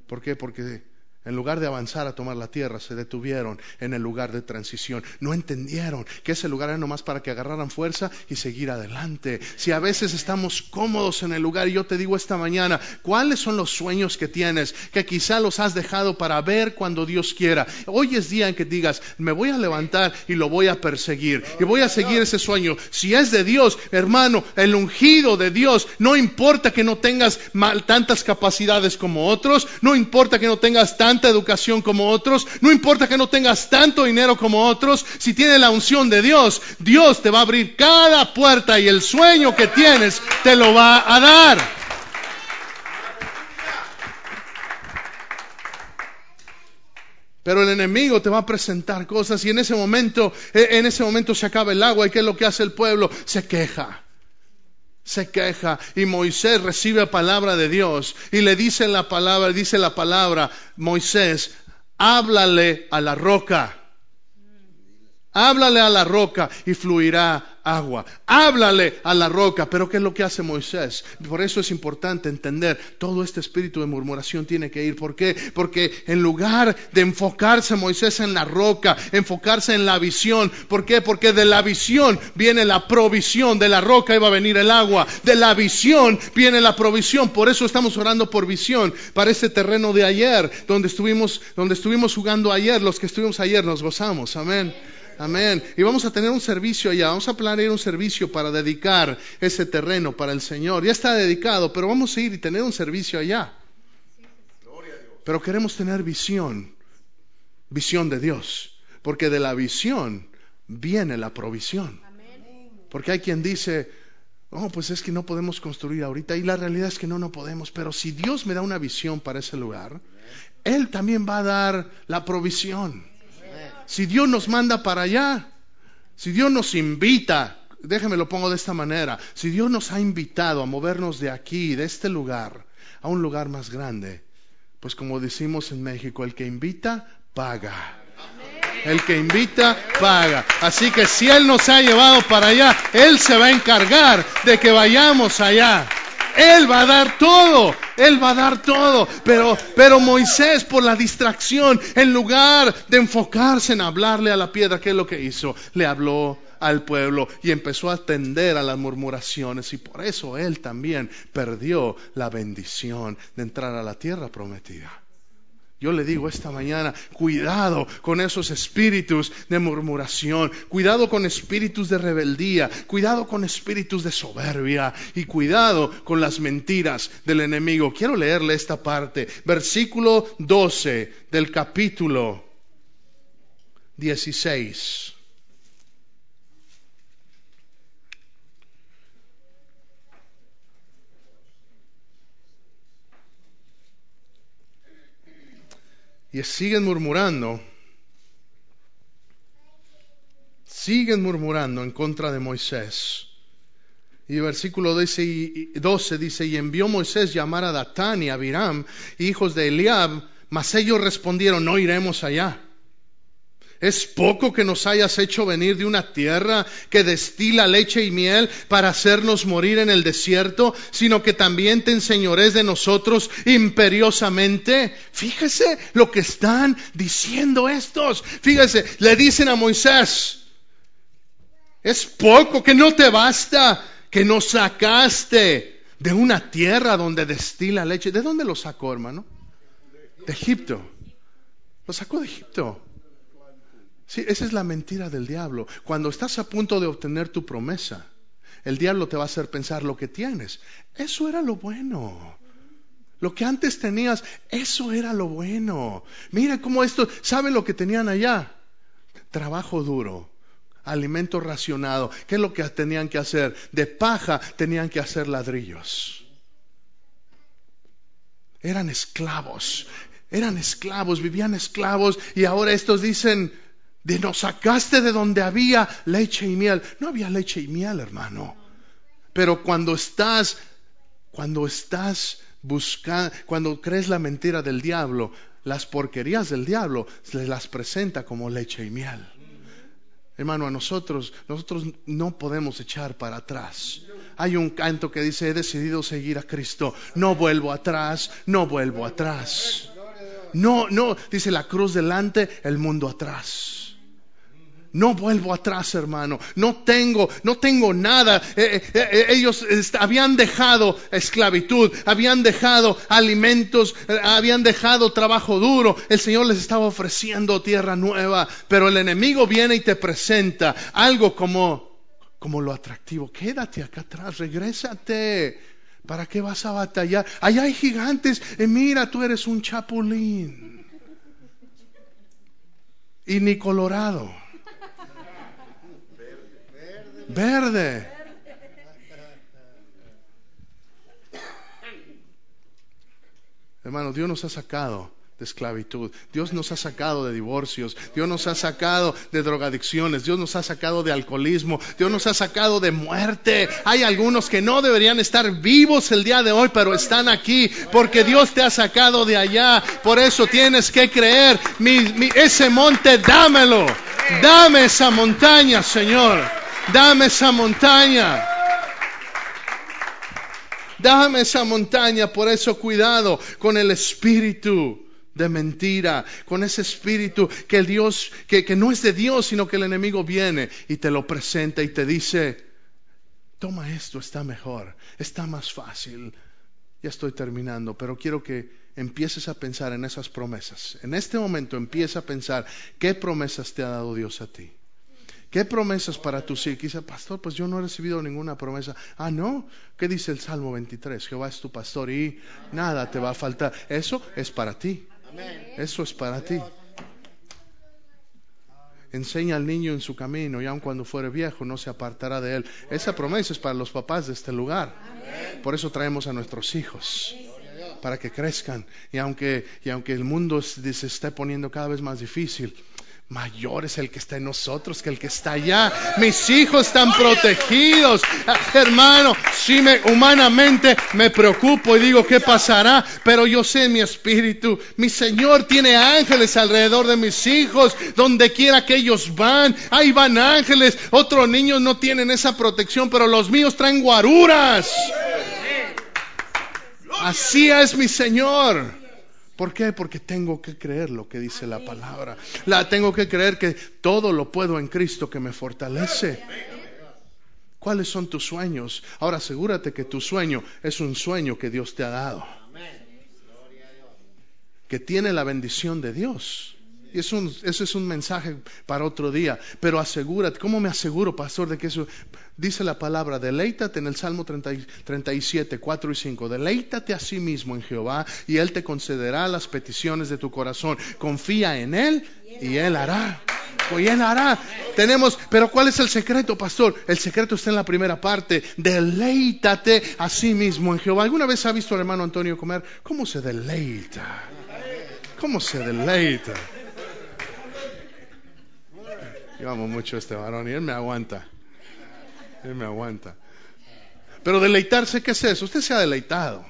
¿Por qué? Porque En lugar de avanzar a tomar la tierra, se detuvieron en el lugar de transición. No entendieron que ese lugar era nomás para que agarraran fuerza y seguir adelante. Si a veces estamos cómodos en el lugar, y yo te digo esta mañana, ¿cuáles son los sueños que tienes que quizá los has dejado para ver cuando Dios quiera? Hoy es día en que digas, me voy a levantar y lo voy a perseguir. Y voy a seguir ese sueño. Si es de Dios, hermano, el ungido de Dios, no importa que no tengas tantas capacidades como otros, no importa que no tengas tantas tanta educación como otros, no importa que no tengas tanto dinero como otros, si tienes la unción de Dios, Dios te va a abrir cada puerta y el sueño que tienes te lo va a dar. Pero el enemigo te va a presentar cosas y en ese momento, en ese momento se acaba el agua y qué es lo que hace el pueblo? Se queja se queja y Moisés recibe palabra de Dios y le dice la palabra, dice la palabra, Moisés, háblale a la roca. Háblale a la roca y fluirá agua. Háblale a la roca. Pero ¿qué es lo que hace Moisés? Por eso es importante entender, todo este espíritu de murmuración tiene que ir. ¿Por qué? Porque en lugar de enfocarse Moisés en la roca, enfocarse en la visión, ¿por qué? Porque de la visión viene la provisión, de la roca iba a venir el agua, de la visión viene la provisión. Por eso estamos orando por visión para ese terreno de ayer, donde estuvimos, donde estuvimos jugando ayer, los que estuvimos ayer nos gozamos. Amén. Amén. Y vamos a tener un servicio allá. Vamos a planear un servicio para dedicar ese terreno para el Señor. Ya está dedicado, pero vamos a ir y tener un servicio allá. Pero queremos tener visión. Visión de Dios. Porque de la visión viene la provisión. Porque hay quien dice, oh, pues es que no podemos construir ahorita. Y la realidad es que no, no podemos. Pero si Dios me da una visión para ese lugar, Él también va a dar la provisión. Si Dios nos manda para allá, si Dios nos invita, déjeme lo pongo de esta manera, si Dios nos ha invitado a movernos de aquí, de este lugar, a un lugar más grande, pues como decimos en México, el que invita, paga. El que invita, paga. Así que si Él nos ha llevado para allá, Él se va a encargar de que vayamos allá. Él va a dar todo, Él va a dar todo. Pero, pero Moisés, por la distracción, en lugar de enfocarse en hablarle a la piedra, ¿qué es lo que hizo? Le habló al pueblo y empezó a atender a las murmuraciones y por eso él también perdió la bendición de entrar a la tierra prometida. Yo le digo esta mañana, cuidado con esos espíritus de murmuración, cuidado con espíritus de rebeldía, cuidado con espíritus de soberbia y cuidado con las mentiras del enemigo. Quiero leerle esta parte, versículo 12 del capítulo 16. Y siguen murmurando, siguen murmurando en contra de Moisés. Y el versículo 12 dice, y envió Moisés llamar a Datán y a Abiram, hijos de Eliab, mas ellos respondieron, no iremos allá. ¿Es poco que nos hayas hecho venir de una tierra que destila leche y miel para hacernos morir en el desierto, sino que también te enseñores de nosotros imperiosamente? Fíjese lo que están diciendo estos. Fíjese, le dicen a Moisés, es poco que no te basta, que nos sacaste de una tierra donde destila leche. ¿De dónde lo sacó, hermano? De Egipto. Lo sacó de Egipto. Sí, esa es la mentira del diablo. Cuando estás a punto de obtener tu promesa, el diablo te va a hacer pensar lo que tienes. Eso era lo bueno. Lo que antes tenías, eso era lo bueno. Mira cómo esto, ¿sabe lo que tenían allá? Trabajo duro, alimento racionado. ¿Qué es lo que tenían que hacer? De paja tenían que hacer ladrillos. Eran esclavos, eran esclavos, vivían esclavos y ahora estos dicen, de nos sacaste de donde había leche y miel. No había leche y miel, hermano. Pero cuando estás, cuando estás buscando, cuando crees la mentira del diablo, las porquerías del diablo se las presenta como leche y miel. Hermano, a nosotros, nosotros no podemos echar para atrás. Hay un canto que dice, he decidido seguir a Cristo. No vuelvo atrás, no vuelvo atrás. No, no, dice la cruz delante, el mundo atrás. No vuelvo atrás, hermano. No tengo, no tengo nada. Eh, eh, eh, ellos habían dejado esclavitud, habían dejado alimentos, habían dejado trabajo duro. El Señor les estaba ofreciendo tierra nueva, pero el enemigo viene y te presenta algo como, como lo atractivo. Quédate acá atrás, regrésate. ¿Para qué vas a batallar? Allá hay gigantes. Mira, tú eres un chapulín. Y ni colorado. Verde. Hermano, Dios nos ha sacado de esclavitud. Dios nos ha sacado de divorcios. Dios nos ha sacado de drogadicciones. Dios nos ha sacado de alcoholismo. Dios nos ha sacado de muerte. Hay algunos que no deberían estar vivos el día de hoy, pero están aquí porque Dios te ha sacado de allá. Por eso tienes que creer. ese monte, dámelo. Dame esa montaña, Señor. Dame esa montaña. Dame esa montaña. Por eso cuidado con el espíritu de mentira, con ese espíritu que Dios, que, que, no es de Dios, sino que el enemigo viene y te lo presenta y te dice, toma esto, está mejor, está más fácil. Ya estoy terminando, pero quiero que empieces a pensar en esas promesas. En este momento empieza a pensar qué promesas te ha dado Dios a ti. ¿Qué promesas para tus hijos? Dice, pastor, pues yo no he recibido ninguna promesa. Ah, no. ¿Qué dice el Salmo 23? Jehová es tu pastor y nada te va a faltar. Eso es para ti. Eso es para ti. Enseña al niño en su camino y aun cuando fuere viejo no se apartará de él. Esa promesa es para los papás de este lugar. Por eso traemos a nuestros hijos para que crezcan. Y aunque, y aunque el mundo se esté poniendo cada vez más difícil, Mayor es el que está en nosotros que el que está allá. Mis hijos están protegidos. Hermano, si me, humanamente me preocupo y digo qué pasará, pero yo sé en mi espíritu, mi Señor tiene ángeles alrededor de mis hijos, donde quiera que ellos van, ahí van ángeles. Otros niños no tienen esa protección, pero los míos traen guaruras. Así es mi Señor. ¿Por qué? Porque tengo que creer lo que dice la palabra. La tengo que creer que todo lo puedo en Cristo que me fortalece. ¿Cuáles son tus sueños? Ahora asegúrate que tu sueño es un sueño que Dios te ha dado. Que tiene la bendición de Dios. Y es un, ese es un mensaje para otro día. Pero asegúrate, ¿cómo me aseguro, pastor, de que eso dice la palabra? Deleítate en el Salmo 37, 4 y 5. Deleítate a sí mismo en Jehová y Él te concederá las peticiones de tu corazón. Confía en Él y Él hará. Y Él hará. Tenemos, pero ¿cuál es el secreto, pastor? El secreto está en la primera parte. Deleítate a sí mismo en Jehová. ¿Alguna vez ha visto al hermano Antonio comer? ¿Cómo se deleita? ¿Cómo se deleita? Yo amo mucho a este varón y él me aguanta. Él me aguanta. Pero deleitarse, ¿qué es eso? Usted se ha deleitado.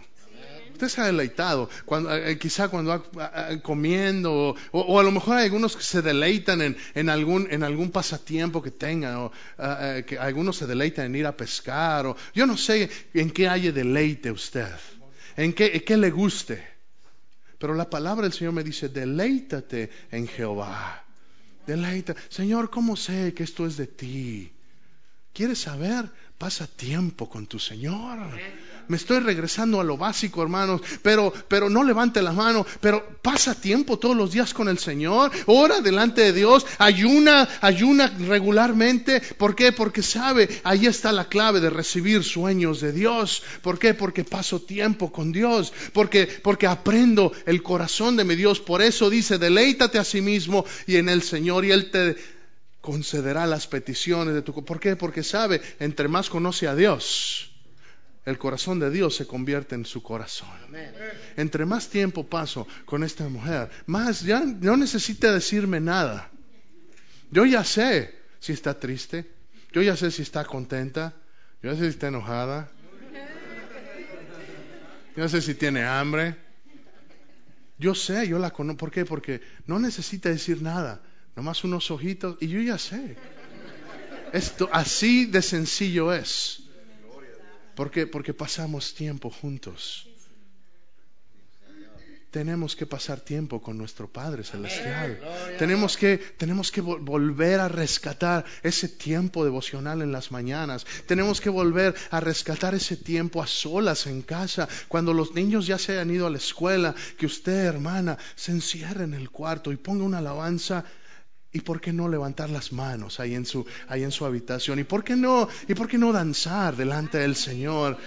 Usted se ha deleitado. Cuando, eh, quizá cuando va comiendo, o, a lo mejor hay algunos que se deleitan en, en, algún, en algún pasatiempo que tengan, o eh, que algunos se deleitan en ir a pescar, o yo no sé en qué haya deleite usted, en qué, en qué le guste. Pero la palabra del Señor me dice, deleítate en Jehová. Deleita. Señor, ¿cómo sé que esto es de ti? ¿Quieres saber? Pasa tiempo con tu Señor. Me estoy regresando a lo básico, hermanos, pero, pero no levante la mano, pero pasa tiempo todos los días con el Señor, ora delante de Dios, ayuna, ayuna regularmente. ¿Por qué? Porque sabe, ahí está la clave de recibir sueños de Dios. ¿Por qué? Porque paso tiempo con Dios, porque, porque aprendo el corazón de mi Dios. Por eso dice, deleítate a sí mismo y en el Señor y Él te concederá las peticiones de tu... ¿Por qué? Porque sabe, entre más conoce a Dios, el corazón de Dios se convierte en su corazón. Entre más tiempo paso con esta mujer, más ya no necesita decirme nada. Yo ya sé si está triste, yo ya sé si está contenta, yo ya sé si está enojada, yo sé si tiene hambre. Yo sé, yo la conozco. ¿Por qué? Porque no necesita decir nada, nomás unos ojitos y yo ya sé. Esto así de sencillo es. ¿Por qué? Porque pasamos tiempo juntos. tenemos que pasar tiempo con nuestro Padre Celestial. Tenemos que, tenemos que volver a rescatar ese tiempo devocional en las mañanas. Tenemos que volver a rescatar ese tiempo a solas en casa. Cuando los niños ya se han ido a la escuela, que usted, hermana, se encierre en el cuarto y ponga una alabanza ¿Y por qué no levantar las manos ahí en su, ahí en su habitación? ¿Y por qué no, y por qué no danzar delante del Señor?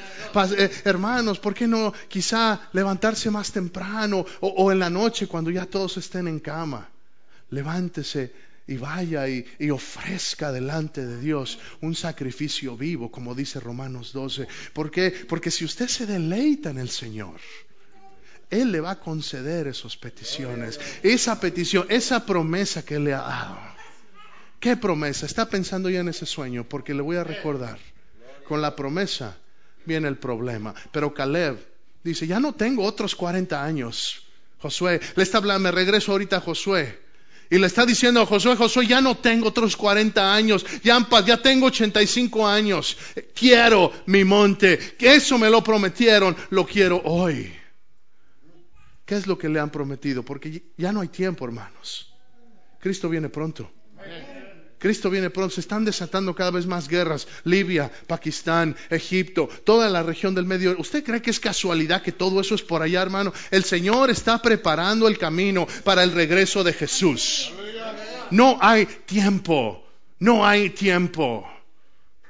Eh, hermanos, ¿por qué no quizá levantarse más temprano o, o, en la noche cuando ya todos estén en cama? Levántese y vaya y, y, ofrezca delante de Dios un sacrificio vivo, como dice Romanos 12. ¿Por qué? Porque si usted se deleita en el Señor, él le va a conceder esas peticiones, esa petición, esa promesa que le ha dado. ¿Qué promesa? Está pensando ya en ese sueño, porque le voy a recordar. Con la promesa viene el problema. Pero Caleb dice, ya no tengo otros 40 años. Josué, le está hablando, me regreso ahorita a Josué. Y le está diciendo Josué, Josué, ya no tengo otros 40 años, ya, ya tengo 85 años. Quiero mi monte. Que eso me lo prometieron, lo quiero hoy. ¿Qué es lo que le han prometido? Porque ya no hay tiempo, hermanos. Cristo viene pronto. Cristo viene pronto. Se están desatando cada vez más guerras. Libia, Pakistán, Egipto, toda la región del Medio. ¿Usted cree que es casualidad que todo eso es por allá, hermano? El Señor está preparando el camino para el regreso de Jesús. No hay tiempo. No hay tiempo.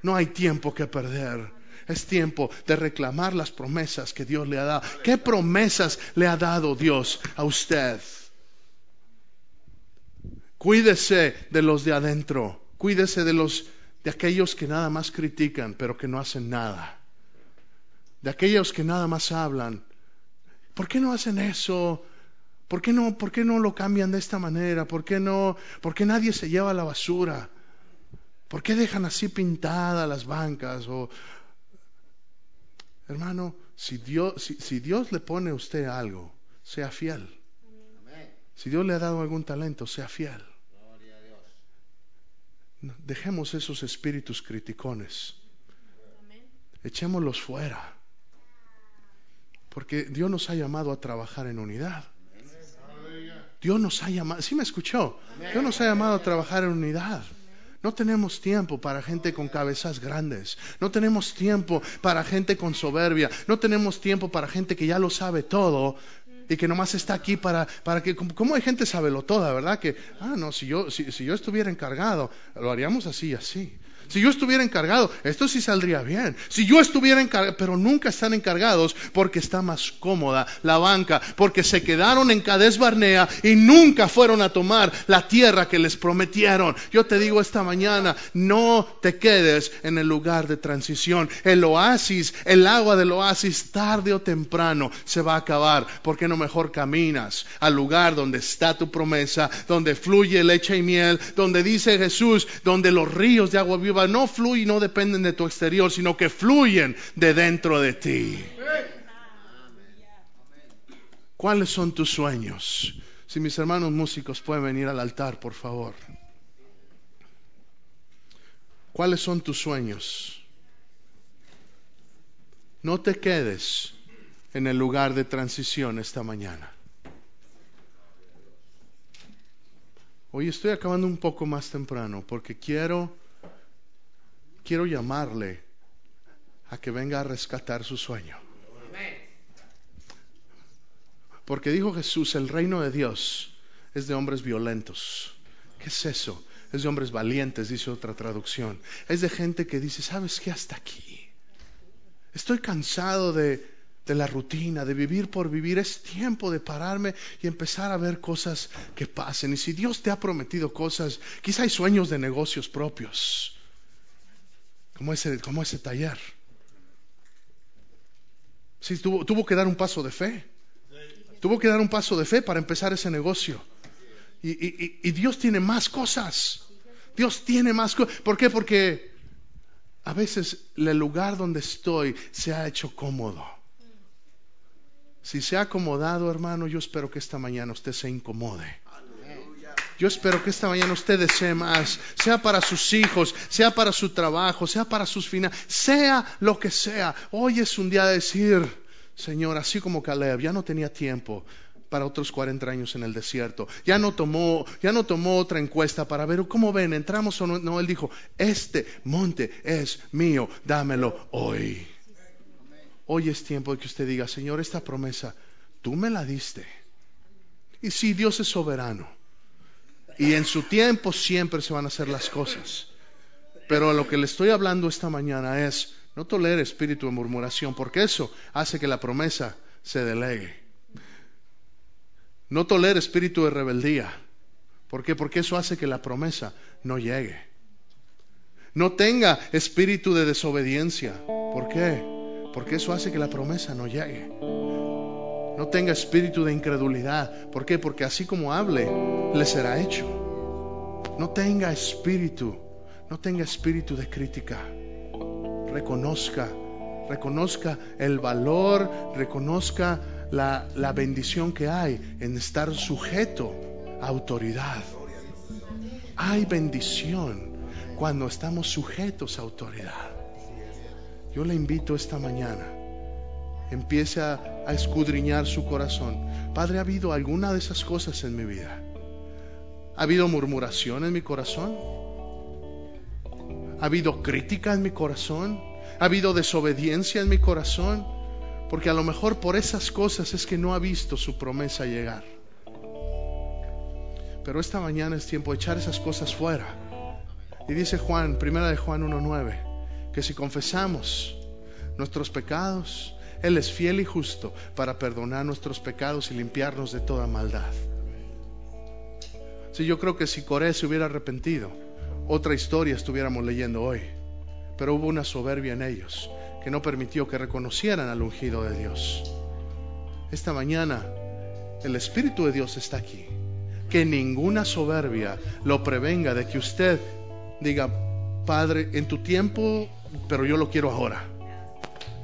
No hay tiempo que perder. Es tiempo de reclamar las promesas que Dios le ha dado. ¿Qué promesas le ha dado Dios a usted? Cuídese de los de adentro. Cuídese de los de aquellos que nada más critican, pero que no hacen nada. De aquellos que nada más hablan. ¿Por qué no hacen eso? ¿Por qué no, por qué no lo cambian de esta manera? ¿Por qué no? ¿Por qué nadie se lleva la basura? ¿Por qué dejan así pintadas las bancas? O, Hermano, si Dios, le pone a usted algo, sea fiel. Si Dios le ha dado algún talento, sea fiel. Dejemos esos espíritus criticones. Echémoslos fuera. Porque Dios nos ha llamado a trabajar en unidad. Dios nos ha llamado, ¿sí me escuchó? Dios nos ha llamado a trabajar en unidad. No tenemos tiempo para gente con cabezas grandes. No tenemos tiempo para gente con soberbia. No tenemos tiempo para gente que ya lo sabe todo y que nomás está aquí para, para que, como hay gente lo toda, ¿verdad? Que, ah, no, si yo, si yo estuviera encargado, lo haríamos así y así. Si yo estuviera encargado, esto sí saldría bien. Si yo estuviera encargado, pero nunca están encargados porque está más cómoda la banca, porque se quedaron en Cades Barnea y nunca fueron a tomar la tierra que les prometieron. Yo te digo esta mañana, no te quedes en el lugar de transición. El oasis, el agua del oasis, tarde o temprano se va a acabar. porque no mejor caminas al lugar donde está tu promesa, donde fluye leche y miel, donde dice Jesús, donde los ríos de agua viva no fluyen, no dependen de tu exterior, sino que fluyen de dentro de ti. ¿Cuáles son tus sueños? Si mis hermanos músicos pueden venir al altar, por favor. ¿Cuáles son tus sueños? No te quedes en el lugar de transición esta mañana. Hoy estoy acabando un poco más temprano porque quiero quiero llamarle a que venga a rescatar su sueño. Porque dijo Jesús, el reino de Dios es de hombres violentos. ¿Qué es eso? Es de hombres valientes, dice otra traducción. Es de gente que dice, ¿sabes qué? Hasta aquí. Estoy cansado de, la rutina, de vivir por vivir. Es tiempo de pararme y empezar a ver cosas que pasen. Y si Dios te ha prometido cosas, quizá hay sueños de negocios propios como ese, como ese taller. Sí, tuvo, tuvo que dar un paso de fe. Tuvo que dar un paso de fe para empezar ese negocio. Y, y, y Dios tiene más cosas. Dios tiene más cosas. ¿Por qué? Porque a veces el lugar donde estoy se ha hecho cómodo. Si se ha acomodado, hermano, yo espero que esta mañana usted se incomode. Yo espero que esta mañana usted desee más, sea para sus hijos, sea para su trabajo, sea para sus finanzas, sea lo que sea. Hoy es un día de decir, Señor, así como Caleb, ya no tenía tiempo para otros 40 años en el desierto. Ya no tomó, ya no tomó otra encuesta para ver cómo ven, entramos o no. No, él dijo, este monte es mío, dámelo hoy. Hoy es tiempo de que usted diga, Señor, esta promesa, tú me la diste. Y si Dios es soberano, y en su tiempo siempre se van a hacer las cosas. Pero a lo que le estoy hablando esta mañana es, no tolere espíritu de murmuración, porque eso hace que la promesa se delegue. No tolere espíritu de rebeldía. ¿Por qué? Porque eso hace que la promesa no llegue. No tenga espíritu de desobediencia. ¿Por qué? Porque eso hace que la promesa no llegue. No tenga espíritu de incredulidad. ¿Por qué? Porque así como hable, le será hecho. No tenga espíritu, no tenga espíritu de crítica. Reconozca, reconozca el valor, reconozca la, la bendición que hay en estar sujeto a autoridad. Hay bendición cuando estamos sujetos a autoridad. Yo le invito esta mañana empiece a, escudriñar su corazón. Padre, ¿ha habido alguna de esas cosas en mi vida? ¿Ha habido murmuración en mi corazón? ¿Ha habido crítica en mi corazón? ¿Ha habido desobediencia en mi corazón? Porque a lo mejor por esas cosas es que no ha visto su promesa llegar. Pero esta mañana es tiempo de echar esas cosas fuera. Y dice Juan, primera de Juan 1.9, que si confesamos nuestros pecados, él es fiel y justo para perdonar nuestros pecados y limpiarnos de toda maldad. Si yo creo que si Coré se hubiera arrepentido, otra historia estuviéramos leyendo hoy. Pero hubo una soberbia en ellos que no permitió que reconocieran al ungido de Dios. Esta mañana el Espíritu de Dios está aquí. Que ninguna soberbia lo prevenga de que usted diga, Padre, en tu tiempo, pero yo lo quiero ahora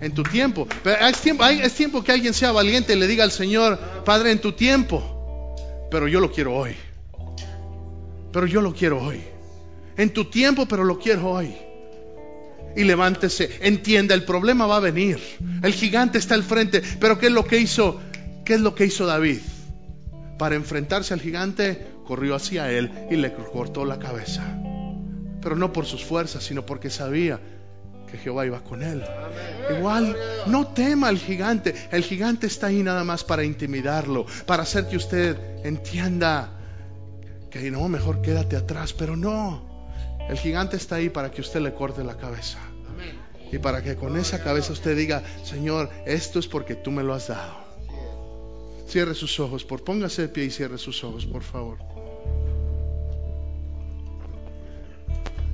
en tu tiempo. Pero es tiempo, es tiempo que alguien sea valiente y le diga al Señor, Padre, en tu tiempo, pero yo lo quiero hoy. Pero yo lo quiero hoy. En tu tiempo, pero lo quiero hoy. Y levántese, entienda, el problema va a venir. El gigante está al frente, pero ¿qué es lo que hizo? ¿Qué es lo que hizo David? Para enfrentarse al gigante, corrió hacia él y le cortó la cabeza. Pero no por sus fuerzas, sino porque sabía que Jehová iba con él. Igual, no tema al gigante. El gigante está ahí nada más para intimidarlo, para hacer que usted entienda que no, mejor quédate atrás, pero no. El gigante está ahí para que usted le corte la cabeza. Y para que con esa cabeza usted diga, Señor, esto es porque tú me lo has dado. Cierre sus ojos, por póngase de pie y cierre sus ojos, por favor.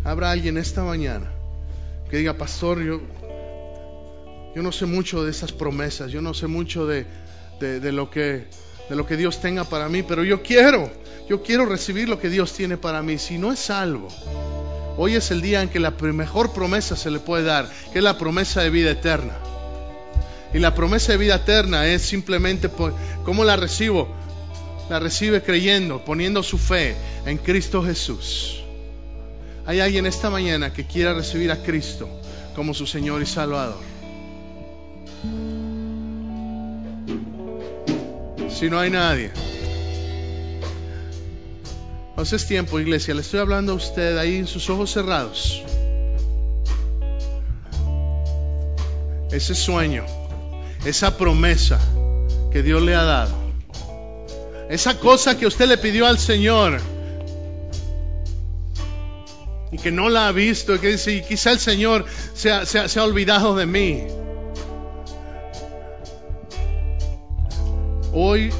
Habrá alguien esta mañana que diga, pastor, yo, yo no sé mucho de esas promesas, yo no sé mucho de, de, lo que, de lo que Dios tenga para mí, pero yo quiero, yo quiero recibir lo que Dios tiene para mí. Si no es salvo, hoy es el día en que la mejor promesa se le puede dar, que es la promesa de vida eterna. Y la promesa de vida eterna es simplemente, ¿cómo la recibo? La recibe creyendo, poniendo su fe en Cristo Jesús. Hay alguien esta mañana que quiera recibir a Cristo como su Señor y Salvador. Si no hay nadie. Entonces es tiempo, iglesia. Le estoy hablando a usted ahí en sus ojos cerrados. Ese sueño, esa promesa que Dios le ha dado. Esa cosa que usted le pidió al Señor y que no la ha visto y que dice, quizá el Señor se ha, se ha olvidado de mí. Hoy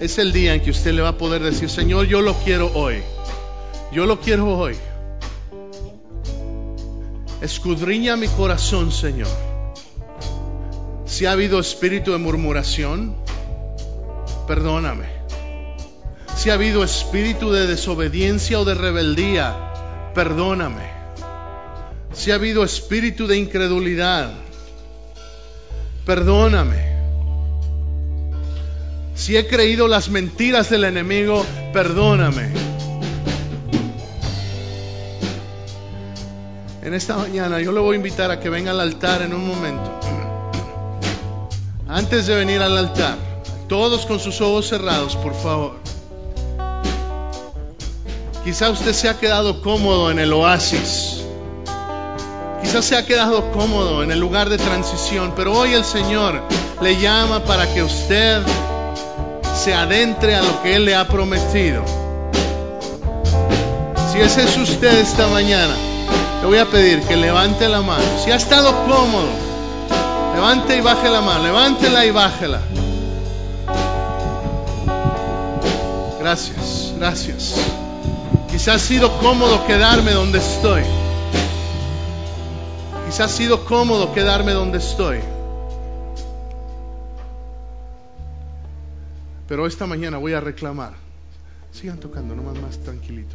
es el día en que usted le va a poder decir, Señor, yo lo quiero hoy. Yo lo quiero hoy. Escudriña mi corazón, Señor. Si ha habido espíritu de murmuración, perdóname. Si ha habido espíritu de desobediencia o de rebeldía, perdóname. Si ha habido espíritu de incredulidad, perdóname. Si he creído las mentiras del enemigo, perdóname. En esta mañana yo le voy a invitar a que venga al altar en un momento. Antes de venir al altar, Todos con sus ojos cerrados, por favor. Quizá usted se ha quedado cómodo en el oasis. Quizás se ha quedado cómodo en el lugar de transición, pero hoy el Señor le llama para que usted se adentre a lo que Él le ha prometido. Si ese es usted esta mañana, le voy a pedir que levante la mano. Si ha estado cómodo, levante y baje la mano, levántela y bájela. Gracias, gracias. Quizás ha sido cómodo quedarme donde estoy. Quizás ha sido cómodo quedarme donde estoy. Pero esta mañana voy a reclamar. Sigan tocando, nomás más tranquilito.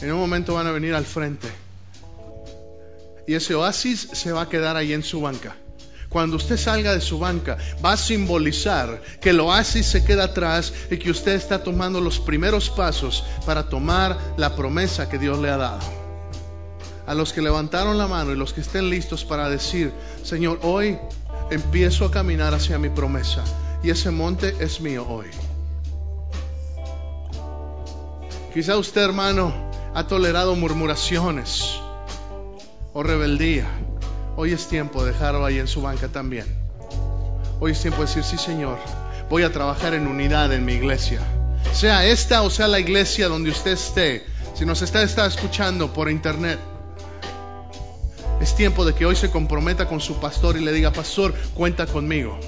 En un momento van a venir al frente. Y ese oasis se va a quedar ahí en su banca. Cuando usted salga de su banca, va a simbolizar que el oasis se queda atrás y que usted está tomando los primeros pasos para tomar la promesa que Dios le ha dado. A los que levantaron la mano y los que estén listos para decir, Señor, hoy empiezo a caminar hacia mi promesa y ese monte es mío hoy. Quizá usted, hermano, ha tolerado murmuraciones o rebeldía. Hoy es tiempo de dejarlo ahí en su banca también. Hoy es tiempo de decir, sí Señor, voy a trabajar en unidad en mi iglesia. Sea esta o sea la iglesia donde usted esté, si nos está, está escuchando por internet. Es tiempo de que hoy se comprometa con su pastor y le diga, pastor, cuenta conmigo.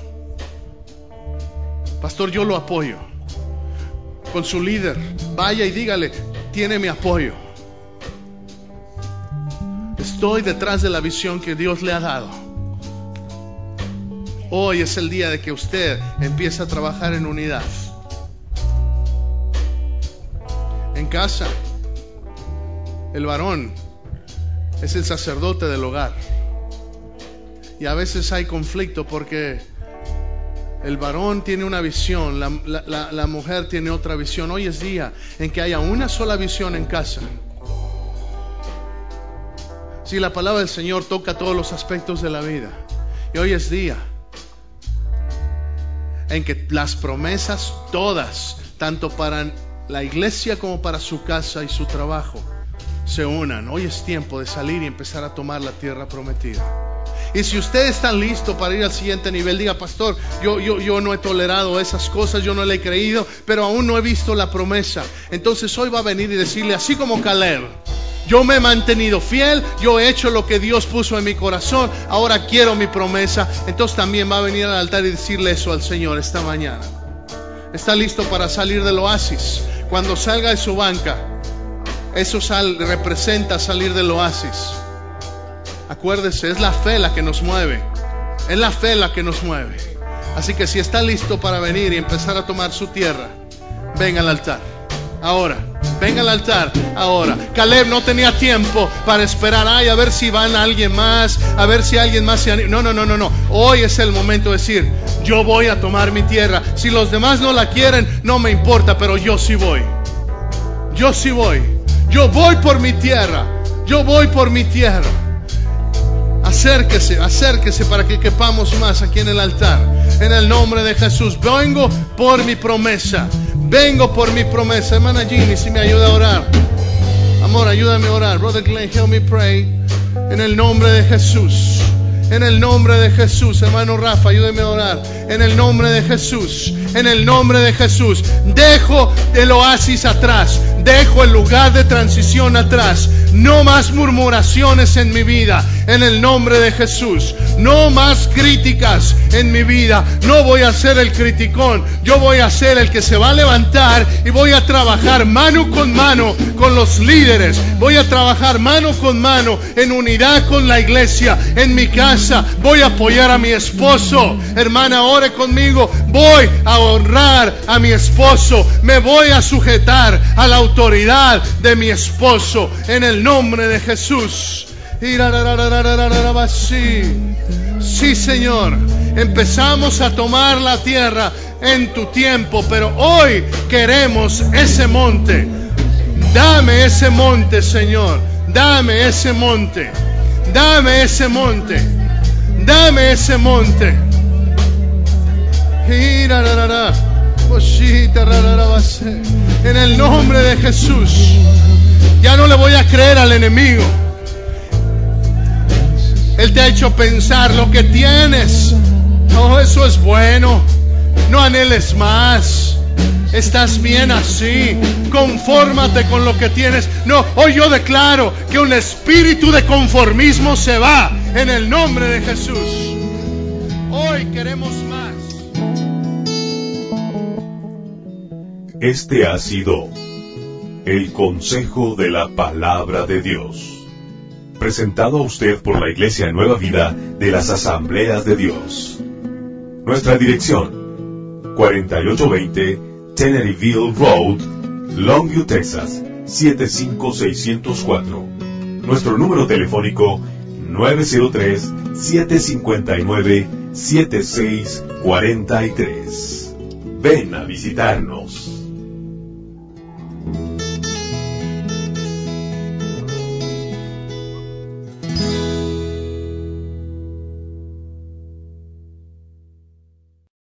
Pastor, yo lo apoyo. Con su líder, vaya y dígale, tiene mi apoyo. Estoy detrás de la visión que Dios le ha dado. Hoy es el día de que usted empiece a trabajar en unidad. En casa, el varón es el sacerdote del hogar. Y a veces hay conflicto porque el varón tiene una visión, la, la, la, mujer tiene otra visión. Hoy es día en que haya una sola visión en casa. Si la palabra del Señor toca todos los aspectos de la vida. Y hoy es día en que las promesas todas, tanto para la iglesia como para su casa y su trabajo, se unan. Hoy es tiempo de salir y empezar a tomar la tierra prometida. Y si usted está listo para ir al siguiente nivel, diga, pastor, yo, yo, yo no he tolerado esas cosas, yo no le he creído, pero aún no he visto la promesa. Entonces hoy va a venir y decirle, así como Caleb, yo me he mantenido fiel, yo he hecho lo que Dios puso en mi corazón, ahora quiero mi promesa. Entonces también va a venir al altar y decirle eso al Señor esta mañana. Está listo para salir del oasis. Cuando salga de su banca, eso representa salir del oasis. Acuérdese, es la fe la que nos mueve. Es la fe la que nos mueve. Así que si está listo para venir y empezar a tomar su tierra, venga al altar. Ahora, venga al altar. Ahora. Caleb no tenía tiempo para esperar. Ay, a ver si van alguien más. A ver si alguien más se anima. No, no, no, no, no. Hoy es el momento de decir, yo voy a tomar mi tierra. Si los demás no la quieren, no me importa, pero yo sí voy. Yo sí voy. Yo voy por mi tierra. Yo voy por mi tierra. Acérquese, acérquese para que quepamos más aquí en el altar. En el nombre de Jesús. Vengo por mi promesa. Vengo por mi promesa. Hermana Ginny, si me ayuda a orar. Amor, ayúdame a orar. Brother Glenn, help me pray. En el nombre de Jesús. En el nombre de Jesús, hermano Rafa, ayúdeme a orar. En el nombre de Jesús, en el nombre de Jesús. Dejo el oasis atrás, dejo el lugar de transición atrás. No más murmuraciones en mi vida, en el nombre de Jesús. No más críticas en mi vida. No voy a ser el criticón, yo voy a ser el que se va a levantar y voy a trabajar mano con mano con los líderes. Voy a trabajar mano con mano en unidad con la iglesia, en mi voy a apoyar a mi esposo. Hermana, ore conmigo. Voy a honrar a mi esposo. Me voy a sujetar a la autoridad de mi esposo en el nombre de Jesús. Sí, Señor. Empezamos a tomar la tierra en tu tiempo, pero hoy queremos ese monte. Dame ese monte, Señor. Dame ese monte. Dame ese monte. Dame ese monte. En el nombre de Jesús. Ya no le voy a creer al enemigo. Él te ha hecho pensar lo que tienes. No, eso es bueno. No anheles más. Estás bien así. Confórmate con lo que tienes. No, hoy yo declaro que un espíritu de conformismo se va en el nombre de Jesús. Hoy queremos más. Este ha sido el consejo de la palabra de Dios. Presentado a usted por la Iglesia Nueva Vida de las Asambleas de Dios. Nuestra dirección 4820 Teneryville Road, Longview, Texas 75604. Nuestro número telefónico 903-759-7643. Ven a visitarnos.